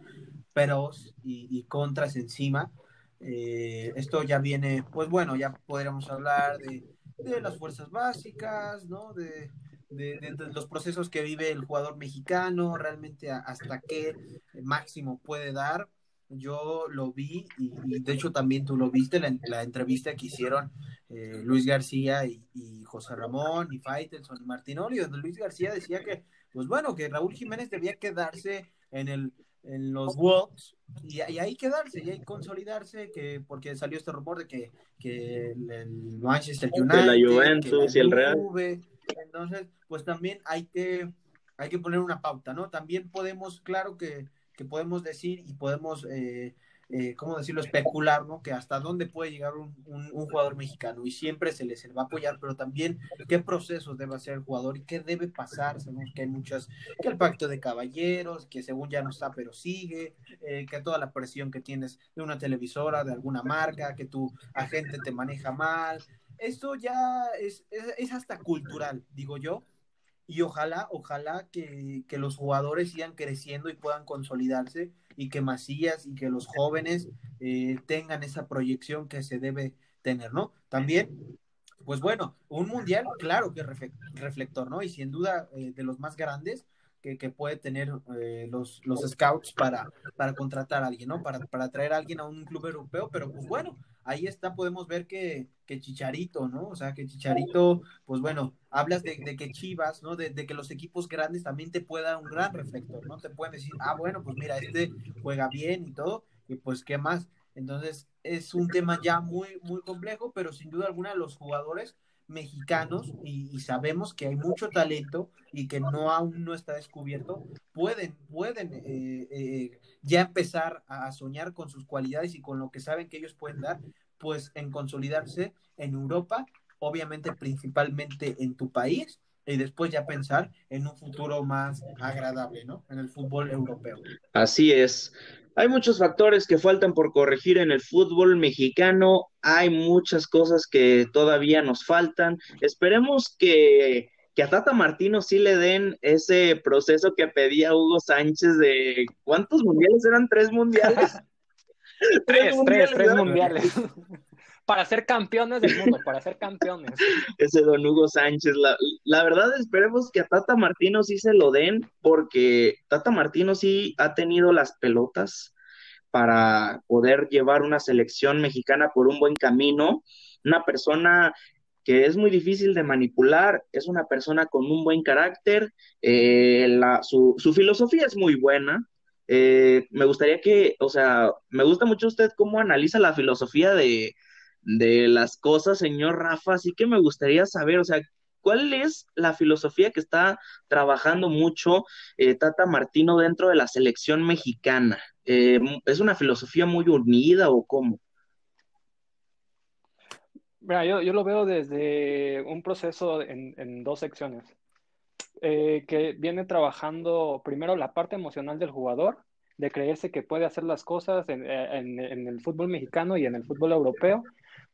peros y, contras encima. Eh, esto ya viene, pues bueno, ya podríamos hablar de, las fuerzas básicas, ¿no? De, de, los procesos que vive el jugador mexicano, realmente hasta qué máximo puede dar yo lo vi y, de hecho también tú lo viste en la, entrevista que hicieron eh, Luis García y, José Ramón y Faitelson y Martinoli, donde Luis García decía que, pues bueno, que Raúl Jiménez debía quedarse en el en los Wolves y, ahí quedarse y ahí consolidarse que porque salió este rumor de que, que el, Manchester United la Juventus y el Real. Entonces pues también hay que hay que poner una pauta no también podemos claro que que podemos decir y podemos, eh, eh, ¿cómo decirlo?, especular, ¿no? Que hasta dónde puede llegar un, jugador mexicano y siempre se le, va a apoyar, pero también qué procesos debe hacer el jugador y qué debe pasar. Sabemos que hay muchas, que el pacto de caballeros, que según ya no está, pero sigue, eh, que toda la presión que tienes de una televisora, de alguna marca, que tu agente te maneja mal. Esto ya es, es hasta cultural, digo yo, y ojalá, ojalá que, los jugadores sigan creciendo y puedan consolidarse y que Macías y que los jóvenes eh, tengan esa proyección que se debe tener, ¿no? También, pues bueno, un mundial, claro que reflector, ¿no? Y sin duda eh, de los más grandes que, que puede tener eh, los, los scouts para, para contratar a alguien, ¿no? Para, para traer a alguien a un club europeo, pero pues bueno, ahí está, podemos ver que, que Chicharito, ¿no? O sea, que Chicharito, pues bueno, hablas de, que Chivas, ¿no? De, que los equipos grandes también te pueden dar un gran reflector, ¿no? Te pueden decir, ah, bueno, pues mira, este juega bien y todo, y pues, ¿qué más? Entonces, es un tema ya muy, muy complejo, pero sin duda alguna los jugadores mexicanos, y, sabemos que hay mucho talento y que no aún no está descubierto, pueden, pueden eh, eh, ya empezar a soñar con sus cualidades y con lo que saben que ellos pueden dar, pues en consolidarse en Europa obviamente principalmente en tu país y después ya pensar en un futuro más agradable, ¿no? En el fútbol europeo. Así es. Hay muchos factores que faltan por corregir en el fútbol mexicano. Hay muchas cosas que todavía nos faltan. Esperemos que, que a Tata Martino sí le den ese proceso que pedía Hugo Sánchez de ¿cuántos mundiales eran? ¿Tres mundiales? [laughs] [laughs] tres, tres, tres mundiales. [laughs] para ser campeones del mundo, para ser campeones. [laughs] Ese don Hugo Sánchez, la, verdad esperemos que a Tata Martino sí se lo den, porque Tata Martino sí ha tenido las pelotas para poder llevar una selección mexicana por un buen camino, una persona que es muy difícil de manipular, es una persona con un buen carácter, eh, su filosofía es muy buena, eh, me gustaría que, o sea, me gusta mucho usted cómo analiza la filosofía de, de las cosas, señor Rafa, así que me gustaría saber, o sea, ¿cuál es la filosofía que está trabajando mucho eh, Tata Martino dentro de la selección mexicana? Eh, ¿Es una filosofía muy unida o cómo? Mira, yo, yo lo veo desde un proceso en, dos secciones, eh, que viene trabajando primero la parte emocional del jugador, de creerse que puede hacer las cosas en, en el fútbol mexicano y en el fútbol europeo,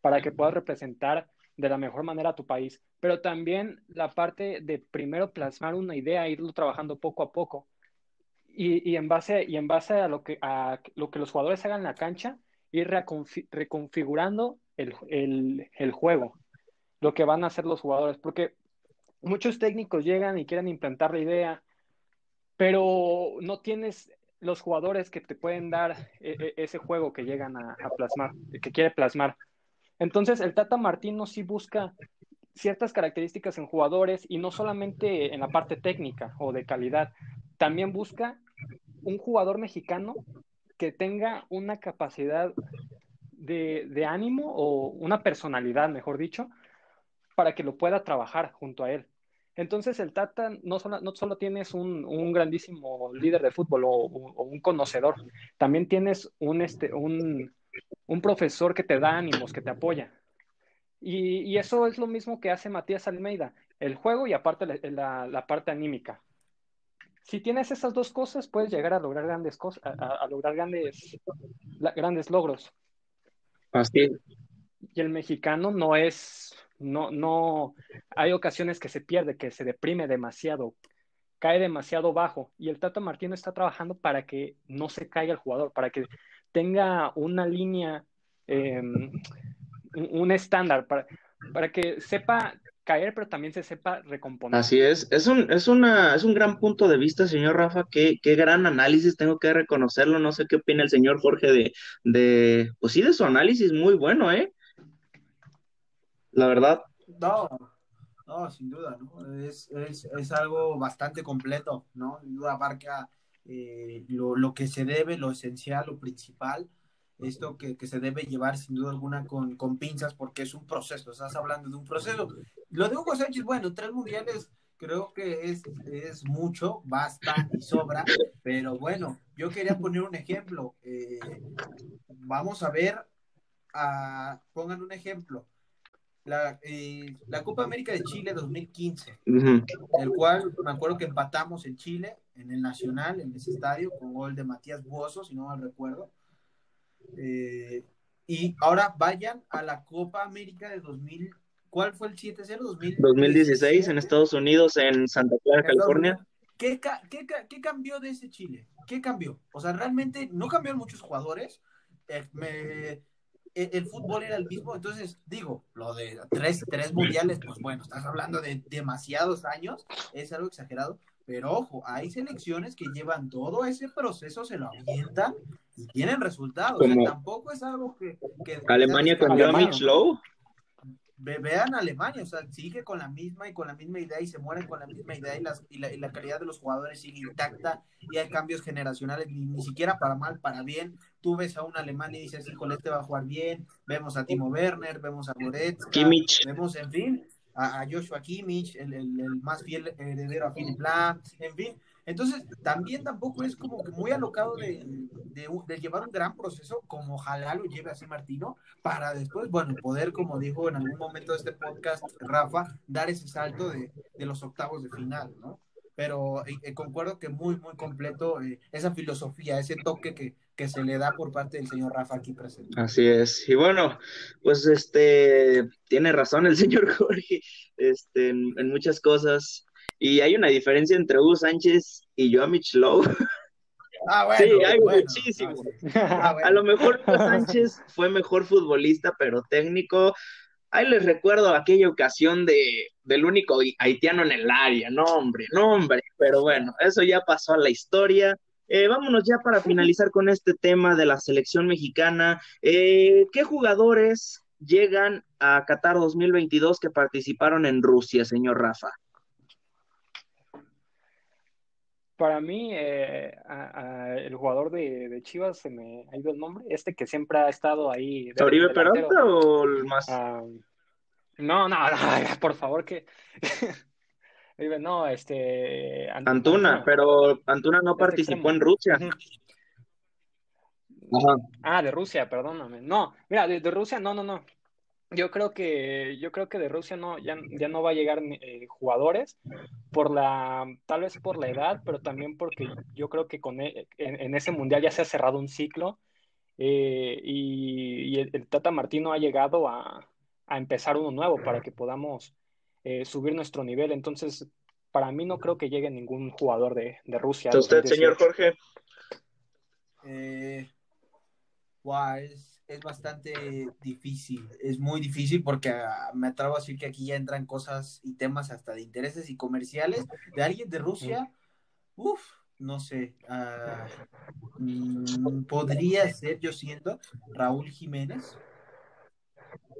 para que puedas representar de la mejor manera a tu país, pero también la parte de primero plasmar una idea, irlo trabajando poco a poco. Y, en, base, y en base a lo que, a lo que los jugadores hagan en la cancha, ir reconfigurando el, el juego, lo que van a hacer los jugadores, porque muchos técnicos llegan y quieren implantar la idea, pero no tienes los jugadores que te pueden dar e, e, ese juego que llegan a, a plasmar, que quiere plasmar. Entonces, el Tata Martino sí busca ciertas características en jugadores y no solamente en la parte técnica o de calidad, también busca un jugador mexicano que tenga una capacidad de, ánimo o una personalidad, mejor dicho, para que lo pueda trabajar junto a él. Entonces el Tata no solo, no solo tienes un, grandísimo líder de fútbol o, un conocedor, también tienes un, este, un, un profesor que te da ánimos, que te apoya. Y, eso es lo mismo que hace Matías Almeida, el juego y aparte la, parte anímica. Si tienes esas dos cosas, puedes llegar a lograr grandes cosas, a, lograr grandes, grandes logros. Así. Y el mexicano no es, no, no, hay ocasiones que se pierde, que se deprime demasiado, cae demasiado bajo. Y el Tata Martino está trabajando para que no se caiga el jugador, para que tenga una línea, em, un estándar, para, para que sepa caer, pero también se sepa recomponer. Así es, es un, es una, es un gran punto de vista, señor Rafa, qué, qué gran análisis, tengo que reconocerlo, no sé qué opina el señor Jorge de, de, pues sí, de su análisis, muy bueno, ¿eh? La verdad. No, no, sin duda, ¿no? Es, es, es algo bastante completo, ¿no? Sin duda abarca eh, lo, lo, que se debe, lo esencial, lo principal, esto que, que se debe llevar sin duda alguna con, con, pinzas porque es un proceso, estás hablando de un proceso. Lo de Hugo Sánchez, bueno, tres mundiales creo que es, es mucho, basta y sobra, pero bueno, yo quería poner un ejemplo. Eh, vamos a ver, a, pongan un ejemplo la, eh, la Copa América de Chile 2015, el cual me acuerdo que empatamos en Chile, en el Nacional, en ese estadio, con gol de Matías Buoso, si no mal recuerdo. Eh, y ahora vayan a la Copa América de 2000. ¿Cuál fue el 7-0? 2016 en Estados Unidos, en Santa Clara, California. ¿Qué, qué, qué, cambió de ese Chile? ¿Qué cambió? O sea, realmente no cambiaron muchos jugadores. Eh, me, e-, el, fútbol era el mismo, entonces digo, lo de tres, tres mundiales, pues bueno, estás hablando de demasiados años, es algo exagerado, pero ojo, hay selecciones que llevan todo ese proceso, se lo avientan y tienen resultados, tampoco es algo que... Alemania con Mitch Lowe vean Alemania, o sea, sigue con la misma y con la misma idea y se muere con la misma idea y, las, y, la, y la calidad de los jugadores sigue intacta y hay cambios generacionales, ni, ni, siquiera para mal, para bien. Tú ves a un alemán y dices, híjole, este va a jugar bien. Vemos a Timo Werner, vemos a Goretzka, Kimmich. vemos, en fin, a, Joshua Kimmich, el, el, el, más fiel heredero a Philip Lahm, en fin. Entonces, también tampoco es como que muy alocado de, de, llevar un gran proceso, como ojalá lo lleve así Martino, para después, bueno, poder, como dijo en algún momento de este podcast Rafa, dar ese salto de, de los octavos de final, ¿no? Pero eh, eh, concuerdo que muy, muy completo eh, esa filosofía, ese toque que, que se le da por parte del señor Rafa aquí presente. Así es. Y bueno, pues este tiene razón el [laughs] señor Jorge este, en, muchas cosas. Y hay una diferencia entre Hugo Sánchez y Joao Lowe. [laughs] Ah, bueno, sí, hay muchísimo. Ah, a lo mejor Hugo Sánchez fue mejor futbolista, pero técnico. Ahí les recuerdo aquella ocasión de, del único haitiano en el área. No, hombre, no, hombre. Pero bueno, eso ya pasó a la historia. Eh, vámonos ya para finalizar con este tema de la selección mexicana. Eh, ¿Qué jugadores llegan a Qatar 2022 que participaron en Rusia, señor Rafa? Para mí, eh, el jugador de, Chivas, se me ha ido el nombre, este que siempre ha estado ahí. ¿Oribe Peralta o el más? Ah, no, no, no, [laughs] por favor, que no, este. Antuna, pero Antuna no participó en Rusia. Ah, de Rusia, perdóname. No, mira, de, Rusia, no, no, no. Yo creo que, yo creo que de Rusia no, ya, ya no va a llegar eh, jugadores por la, tal vez por la edad, pero también porque yo creo que con e, en, ese mundial ya se ha cerrado un ciclo eh, y, el, Tata Martino ha llegado a, a empezar uno nuevo para que podamos eh, subir nuestro nivel. Entonces, para mí no creo que llegue ningún jugador de, Rusia. ¿Usted, señor Jorge? Eh, es, bastante difícil, es muy difícil porque ah, me atrevo a decir que aquí ya entran cosas y temas hasta de intereses y comerciales de alguien de Rusia. Uf, no sé, ah, mm, podría ser, yo siento, Raúl Jiménez,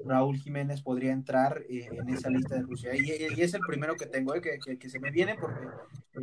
Raúl Jiménez podría entrar eh, en esa lista de Rusia. Y, es el primero que tengo, eh, que, se me viene porque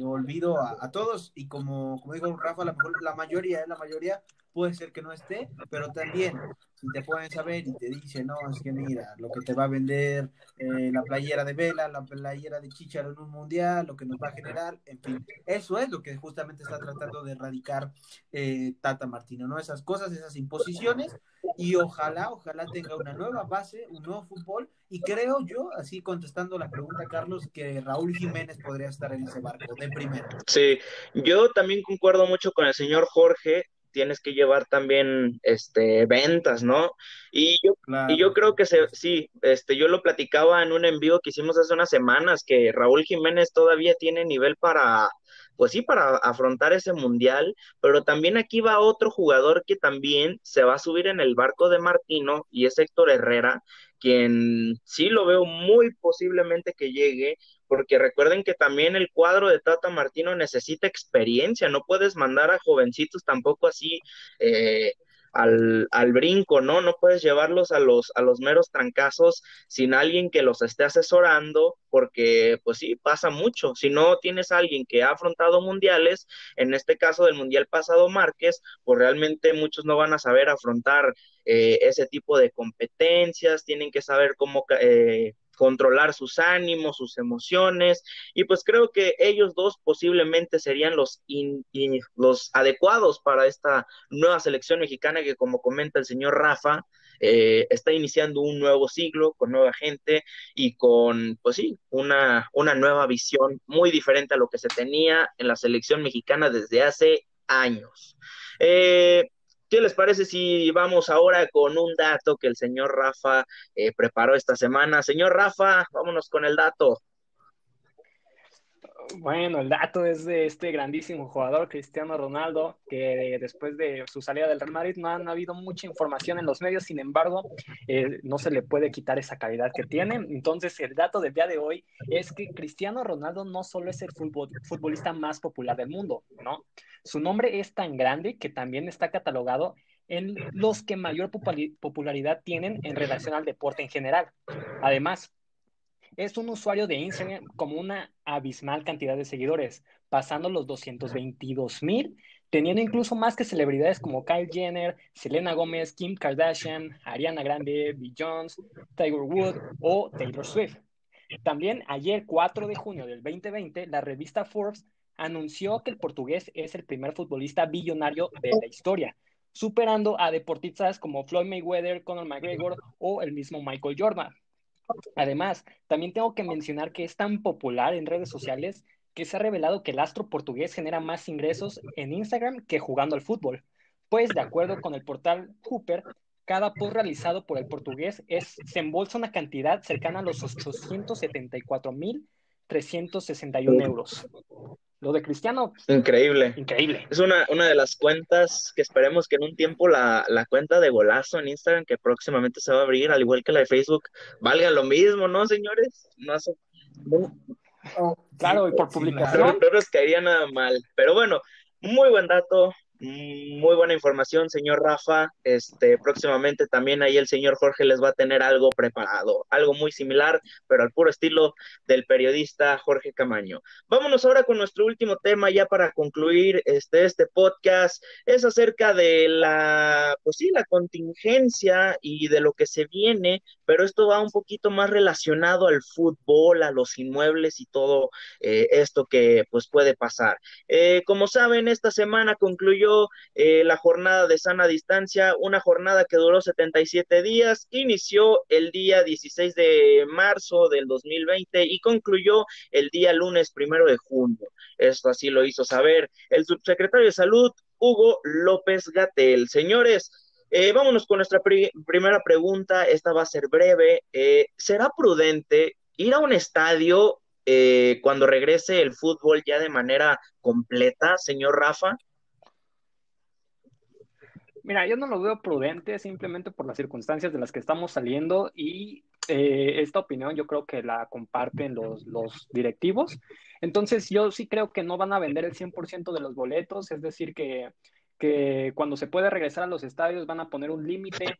olvido a, todos. Y como, como dijo Rafa, la, la mayoría, la mayoría puede ser que no esté, pero también si te pueden saber y te dicen, no, es que mira, lo que te va a vender eh, la playera de Vela, la playera de Chicharo en un mundial, lo que nos va a generar, en fin, eso es lo que justamente está tratando de erradicar eh, Tata Martino, ¿no? Esas cosas, esas imposiciones, y ojalá, ojalá tenga una nueva base, un nuevo fútbol, y creo yo, así contestando la pregunta, Carlos, que Raúl Jiménez podría estar en ese barco de primero. Sí, yo también concuerdo mucho con el señor Jorge, tienes que llevar también este ventas, ¿no? Y yo, y yo creo que se, sí, este, yo lo platicaba en un envío que hicimos hace unas semanas, que Raúl Jiménez todavía tiene nivel para, pues sí, para afrontar ese mundial, pero también aquí va otro jugador que también se va a subir en el barco de Martino y es Héctor Herrera, quien sí lo veo muy posiblemente que llegue, porque recuerden que también el cuadro de Tata Martino necesita experiencia, no puedes mandar a jovencitos tampoco así eh, al, al, brinco, ¿no? No puedes llevarlos a los, a los meros trancazos sin alguien que los esté asesorando, porque pues sí, pasa mucho. Si no tienes a alguien que ha afrontado mundiales, en este caso del mundial pasado Márquez, pues realmente muchos no van a saber afrontar eh, ese tipo de competencias, tienen que saber cómo... Eh, controlar sus ánimos, sus emociones, y pues creo que ellos dos posiblemente serían los, los adecuados para esta nueva selección mexicana que como comenta el señor Rafa, eh, está iniciando un nuevo siglo con nueva gente y con, pues sí, una, una nueva visión muy diferente a lo que se tenía en la selección mexicana desde hace años. Eh, ¿Qué les parece si vamos ahora con un dato que el señor Rafa eh, preparó esta semana? Señor Rafa, vámonos con el dato. Bueno, el dato es de este grandísimo jugador, Cristiano Ronaldo, que después de su salida del Real Madrid no ha, habido mucha información en los medios, sin embargo, eh, no se le puede quitar esa calidad que tiene. Entonces, el dato del día de hoy es que Cristiano Ronaldo no solo es el futbolista más popular del mundo, ¿no? Su nombre es tan grande que también está catalogado en los que mayor popularidad tienen en relación al deporte en general. Además, es un usuario de Instagram como una abismal cantidad de seguidores, pasando los 222 mil, teniendo incluso más que celebridades como Kyle Jenner, Selena Gómez, Kim Kardashian, Ariana Grande, Jones, Tiger Wood o Taylor Swift. También ayer, 4 de junio del 2020, la revista Forbes anunció que el portugués es el primer futbolista billonario de la historia, superando a deportistas como Floyd Mayweather, Conor McGregor o el mismo Michael Jordan. Además, también tengo que mencionar que es tan popular en redes sociales que se ha revelado que el astro portugués genera más ingresos en Instagram que jugando al fútbol. Pues, de acuerdo con el portal Hooper, cada post realizado por el portugués es, se embolsa una cantidad cercana a los 874.361 euros. Lo de Cristiano. Increíble. Increíble. Es una, una de las cuentas que esperemos que en un tiempo la, la, cuenta de golazo en Instagram, que próximamente se va a abrir, al igual que la de Facebook, valga lo mismo, ¿no, señores? No, no, claro, y por publicación. No, no nos caería nada mal. Pero bueno, muy buen dato, muy buena información, señor Rafa. Este, próximamente también ahí el señor Jorge les va a tener algo preparado, algo muy similar, pero al puro estilo del periodista Jorge Camaño. Vámonos ahora con nuestro último tema ya para concluir este, este podcast. Es acerca de la, pues sí, la contingencia y de lo que se viene, pero esto va un poquito más relacionado al fútbol, a los inmuebles y todo eh, esto que pues puede pasar. Eh, como saben, esta semana concluyó eh, la jornada de sana distancia, una jornada que duró 77 días, inició el día 16 de marzo del 2020 y concluyó el día lunes primero de junio. Esto así lo hizo saber el subsecretario de Salud, Hugo López Gatel. Señores, eh, vámonos con nuestra primera pregunta. Esta va a ser breve. Eh, ¿Será prudente ir a un estadio cuando regrese el fútbol ya de manera completa, señor Rafa? Mira, yo no lo veo prudente simplemente por las circunstancias de las que estamos saliendo y eh, esta opinión yo creo que la comparten los, directivos. Entonces yo sí creo que no van a vender el 100% de los boletos, es decir, que, que cuando se puede regresar a los estadios van a poner un límite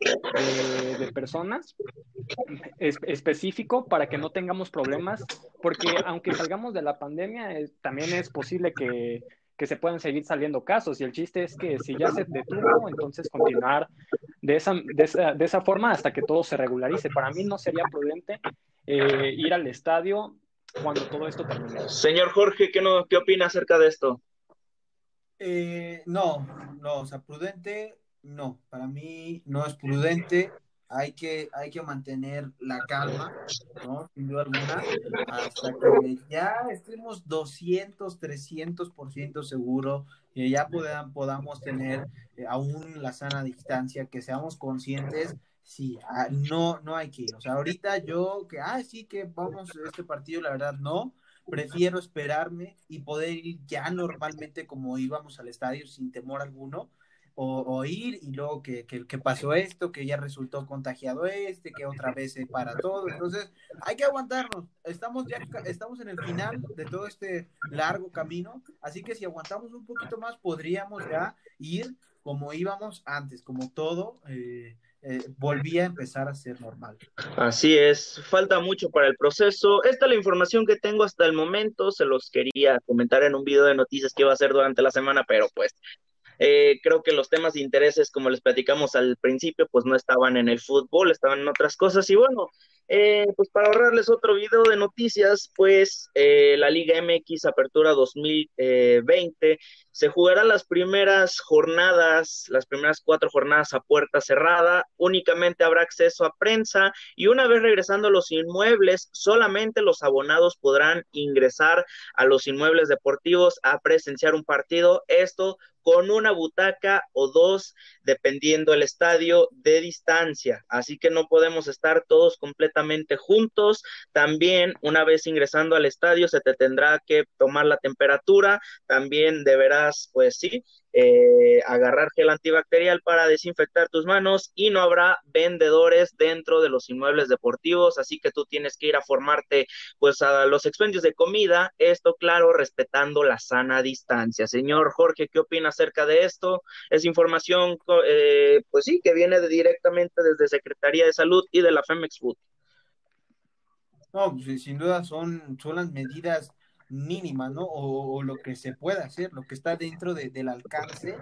de, personas específico para que no tengamos problemas, porque aunque salgamos de la pandemia, eh, también es posible que que se pueden seguir saliendo casos. Y el chiste es que si ya se detuvo, entonces continuar de esa, de esa, forma hasta que todo se regularice. Para mí no sería prudente eh, ir al estadio cuando todo esto termine. Señor Jorge, ¿qué, no, qué opina acerca de esto? Eh, no, no, o sea, prudente, no. Para mí no es prudente hay que, hay que mantener la calma, ¿no? Sin duda alguna, hasta que ya estemos 200, 300% seguro, que ya podamos tener eh, aún la sana distancia, que seamos conscientes, sí, ah, no, no hay que ir. O sea, ahorita yo, que, ah, sí, que vamos a este partido, la verdad, no. Prefiero esperarme y poder ir ya normalmente como íbamos al estadio sin temor alguno o, ir y luego que, que, pasó esto, que ya resultó contagiado este, que otra vez se para todo. Entonces, hay que aguantarnos. Estamos ya estamos en el final de todo este largo camino, así que si aguantamos un poquito más, podríamos ya ir como íbamos antes, como todo. Eh, eh, volvía a empezar a ser normal. Así es, falta mucho para el proceso. Esta es la información que tengo hasta el momento. Se los quería comentar en un video de noticias que iba a hacer durante la semana, pero pues eh, creo que los temas de intereses, como les platicamos al principio, pues no estaban en el fútbol, estaban en otras cosas. Y bueno, eh, pues para ahorrarles otro video de noticias, pues eh, la Liga MX Apertura 2020 se jugará las primeras jornadas, las primeras cuatro jornadas a puerta cerrada, únicamente habrá acceso a prensa y una vez regresando a los inmuebles, solamente los abonados podrán ingresar a los inmuebles deportivos a presenciar un partido, esto con una butaca o dos, dependiendo el estadio de distancia. Así que no podemos estar todos completamente juntos. También, una vez ingresando al estadio, se te tendrá que tomar la temperatura. También deberás, pues sí, eh, agarrar gel antibacterial para desinfectar tus manos y no habrá vendedores dentro de los inmuebles deportivos, así que tú tienes que ir a formarte pues a los expendios de comida, esto claro, respetando la sana distancia. Señor Jorge, ¿qué opina acerca de esto? Es información, eh, pues sí, que viene directamente desde Secretaría de Salud y de la Femex Food. No, pues, sin duda son, son las medidas mínima, ¿no? O, lo que se pueda hacer, lo que está dentro del alcance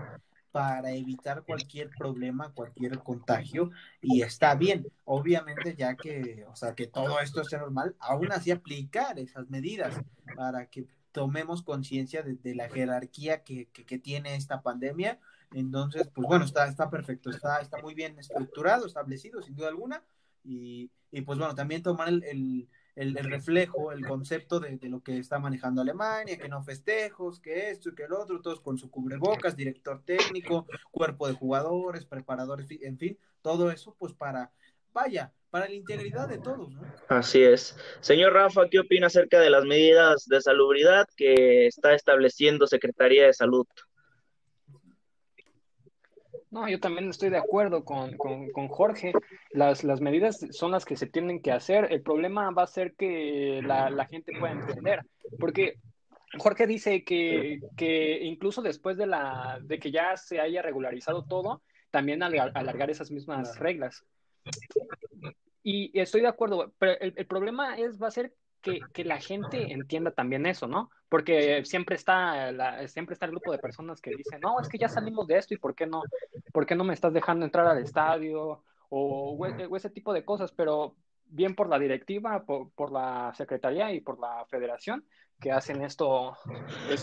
para evitar cualquier problema, cualquier contagio, y está bien, obviamente ya que, o sea, que todo esto esté normal, aún así aplicar esas medidas para que tomemos conciencia de, la jerarquía que, que, tiene esta pandemia. Entonces, pues bueno, está, está perfecto, está, está muy bien estructurado, establecido, sin duda alguna. Y, y pues bueno, también tomar el, el, reflejo, el concepto de, lo que está manejando Alemania, que no festejos, que esto y que el otro, todos con su cubrebocas, director técnico, cuerpo de jugadores, preparadores, en fin, todo eso pues para, vaya, para la integridad de todos. ¿no? Así es. Señor Rafa, ¿qué opina acerca de las medidas de salubridad que está estableciendo Secretaría de Salud? No, yo también estoy de acuerdo con, Jorge. Las, las, medidas son las que se tienen que hacer. El problema va a ser que la, gente pueda entender. Porque Jorge dice que, incluso después de, la, de que ya se haya regularizado todo, también alargar esas mismas reglas. Y estoy de acuerdo, pero el, el problema es, va a ser que, la gente entienda también eso, ¿no? Porque siempre está, siempre está el grupo de personas que dicen, no, es que ya salimos de esto y ¿por qué no, por qué no me estás dejando entrar al estadio? O, ese tipo de cosas, pero bien por la directiva, por, la secretaría y por la federación que hacen esto.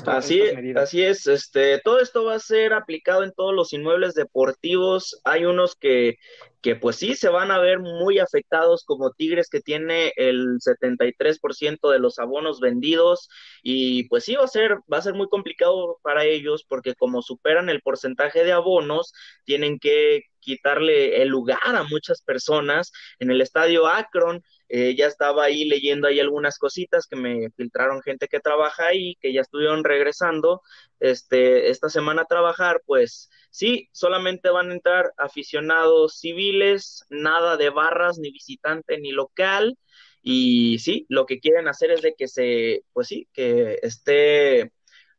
así, así es, este, todo esto va a ser aplicado en todos los inmuebles deportivos. Hay unos que, que pues sí se van a ver muy afectados como Tigres que tiene el 73% de los abonos vendidos y pues sí va a ser va a ser muy complicado para ellos porque como superan el porcentaje de abonos tienen que quitarle el lugar a muchas personas en el estadio Akron eh, ya estaba ahí leyendo ahí algunas cositas que me filtraron gente que trabaja ahí, que ya estuvieron regresando este, esta semana a trabajar, pues sí, solamente van a entrar aficionados civiles, nada de barras, ni visitante, ni local, y sí, lo que quieren hacer es de que se, pues sí, que esté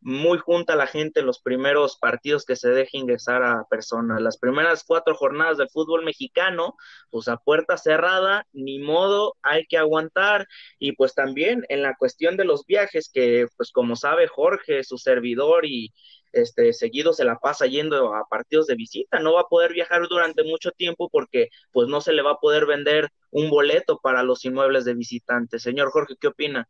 muy junta la gente en los primeros partidos que se deje ingresar a personas. Las primeras cuatro jornadas del fútbol mexicano, pues a puerta cerrada, ni modo, hay que aguantar. Y pues también en la cuestión de los viajes, que pues como sabe Jorge, su servidor y este seguido se la pasa yendo a partidos de visita, no va a poder viajar durante mucho tiempo porque pues no se le va a poder vender un boleto para los inmuebles de visitantes. Señor Jorge, ¿qué opina?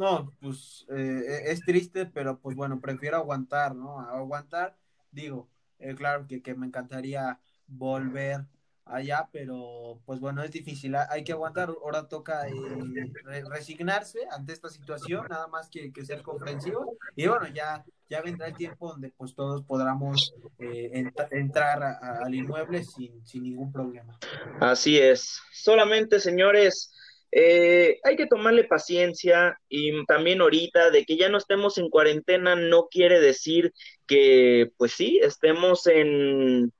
No, pues eh, e, es triste, pero pues bueno, prefiero aguantar, ¿no? Aguantar, digo, eh, claro que, me encantaría volver allá, pero pues bueno, es difícil, hay que aguantar, ahora toca eh, resignarse ante esta situación, nada más que, ser comprensivos, y bueno, ya, ya vendrá el tiempo donde pues todos podamos entrar al inmueble sin, sin ningún problema. Así es, solamente señores, eh, hay que tomarle paciencia y también ahorita de que ya no estemos en cuarentena no quiere decir que, pues sí, estemos en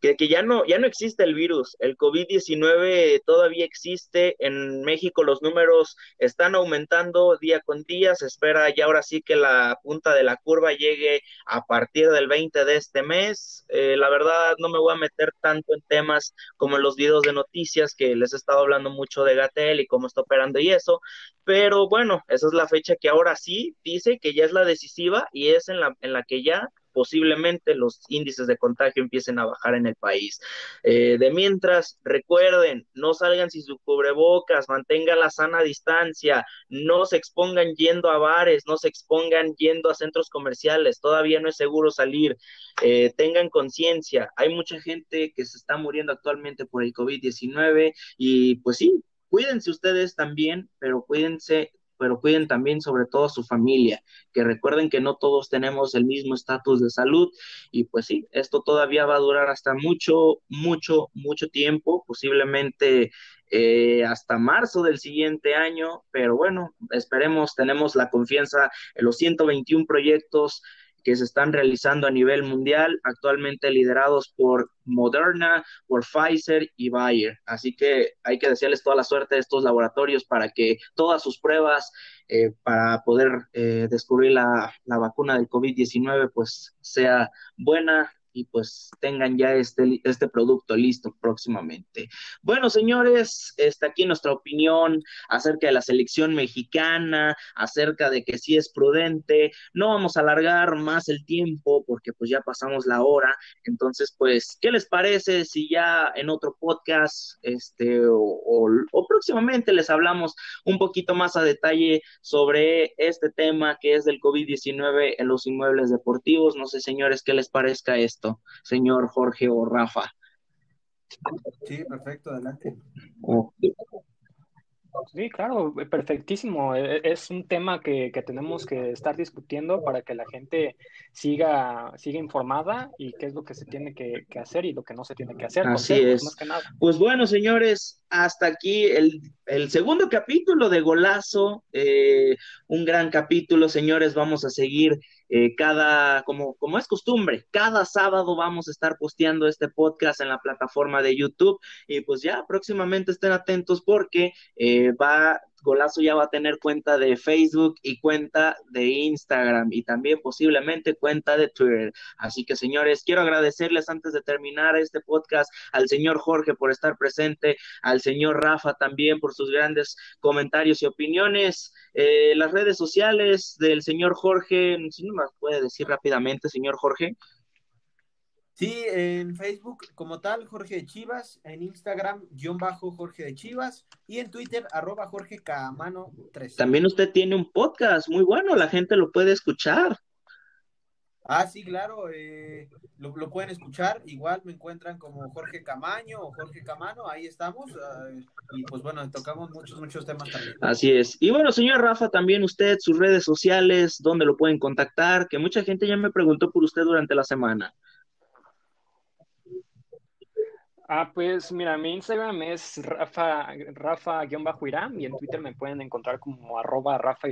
que, ya no, ya no existe el virus, el COVID-19 todavía existe, en México los números están aumentando día con día, se espera ya ahora sí que la punta de la curva llegue a partir del 20 de este mes, eh, la verdad no me voy a meter tanto en temas como en los videos de noticias que les he estado hablando mucho de Gatel y cómo está operando y eso, pero bueno, esa es la fecha que ahora sí dice que ya es la decisiva y es en la, en la que ya posiblemente los índices de contagio empiecen a bajar en el país. Eh, de mientras, recuerden, no salgan sin su cubrebocas, mantengan la sana distancia, no se expongan yendo a bares, no se expongan yendo a centros comerciales, todavía no es seguro salir, eh, tengan conciencia, hay mucha gente que se está muriendo actualmente por el COVID-19 y pues sí, cuídense ustedes también, pero cuídense pero cuiden también sobre todo su familia, que recuerden que no todos tenemos el mismo estatus de salud y pues sí, esto todavía va a durar hasta mucho, mucho, mucho tiempo, posiblemente eh, hasta marzo del siguiente año, pero bueno, esperemos, tenemos la confianza en los 121 proyectos que se están realizando a nivel mundial, actualmente liderados por Moderna, por Pfizer y Bayer. Así que hay que desearles toda la suerte a estos laboratorios para que todas sus pruebas eh, para poder eh, descubrir la, la, vacuna del COVID-19 pues sea buena y pues tengan ya este, este producto listo próximamente. Bueno, señores, está aquí nuestra opinión acerca de la selección mexicana, acerca de que si es prudente. No vamos a alargar más el tiempo porque pues ya pasamos la hora. Entonces, pues, ¿qué les parece si ya en otro podcast, este, o, o próximamente les hablamos un poquito más a detalle sobre este tema que es del COVID-19 en los inmuebles deportivos? No sé, señores, ¿qué les parezca esto, señor Jorge o Rafa? Sí, perfecto, adelante. Sí, claro, perfectísimo. E, es un tema que, tenemos que estar discutiendo para que la gente siga, siga informada y qué es lo que se tiene que, hacer y lo que no se tiene que hacer. Así es. Pues bueno, señores, hasta aquí el, segundo capítulo de Golazo. Eh, un gran capítulo, señores. Vamos a seguir eh, cada, como, como es costumbre, cada sábado vamos a estar posteando este podcast en la plataforma de YouTube. Y pues ya próximamente estén atentos porque eh, va Golazo ya va a tener cuenta de Facebook y cuenta de Instagram y también posiblemente cuenta de Twitter. Así que señores, quiero agradecerles antes de terminar este podcast al señor Jorge por estar presente, al señor Rafa también por sus grandes comentarios y opiniones. Eh, las redes sociales del señor Jorge, si no me puede decir rápidamente, señor Jorge. Sí, en Facebook como tal, Jorge de Chivas, en Instagram, guion bajo Jorge de Chivas, y en Twitter, arroba Jorge Camano 3. También usted tiene un podcast muy bueno, la gente lo puede escuchar. Ah, sí, claro, eh, lo, pueden escuchar, igual me encuentran como Jorge Camaño o Jorge Camano, ahí estamos, ah, y pues bueno, tocamos muchos, muchos temas también. Así es. Y bueno, señor Rafa, también usted, sus redes sociales, dónde lo pueden contactar, que mucha gente ya me preguntó por usted durante la semana. Ah, pues mira, mi Instagram es Rafa, Rafa-Iram y en Twitter me pueden encontrar como arroba Rafa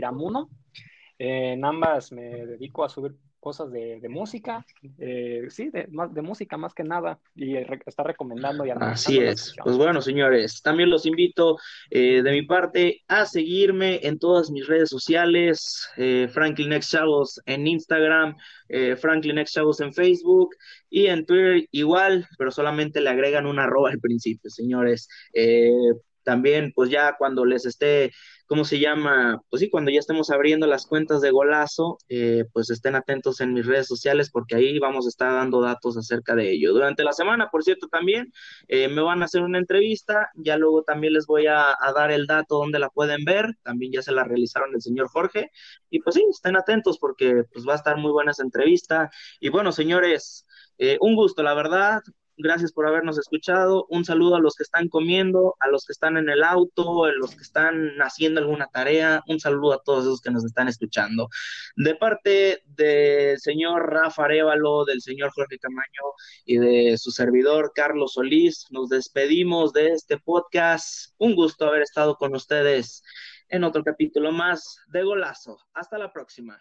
en ambas me dedico a subir cosas de, música, eh, sí, de, de música más que nada, y está recomendando. Y Así es. Pues bueno, señores, también los invito eh, de mi parte a seguirme en todas mis redes sociales, eh, Franklin X Chavos en Instagram, eh, Franklin X Chavos en Facebook y en Twitter igual, pero solamente le agregan una arroba al principio, señores. también, pues ya cuando les esté ¿cómo se llama? Pues sí, cuando ya estemos abriendo las cuentas de Golazo, eh, pues estén atentos en mis redes sociales porque ahí vamos a estar dando datos acerca de ello. Durante la semana, por cierto, también eh, me van a hacer una entrevista, ya luego también les voy a, dar el dato donde la pueden ver, también ya se la realizaron el señor Jorge, y pues sí, estén atentos porque pues va a estar muy buena esa entrevista. Y bueno, señores, eh, un gusto, la verdad, Gracias por habernos escuchado. Un saludo a los que están comiendo, a los que están en el auto, a los que están haciendo alguna tarea. Un saludo a todos esos que nos están escuchando. De parte del señor Rafa Arevalo, del señor Jorge Camaño y de su servidor Carlos Solís, nos despedimos de este podcast. Un gusto haber estado con ustedes en otro capítulo más de Golazo. Hasta la próxima.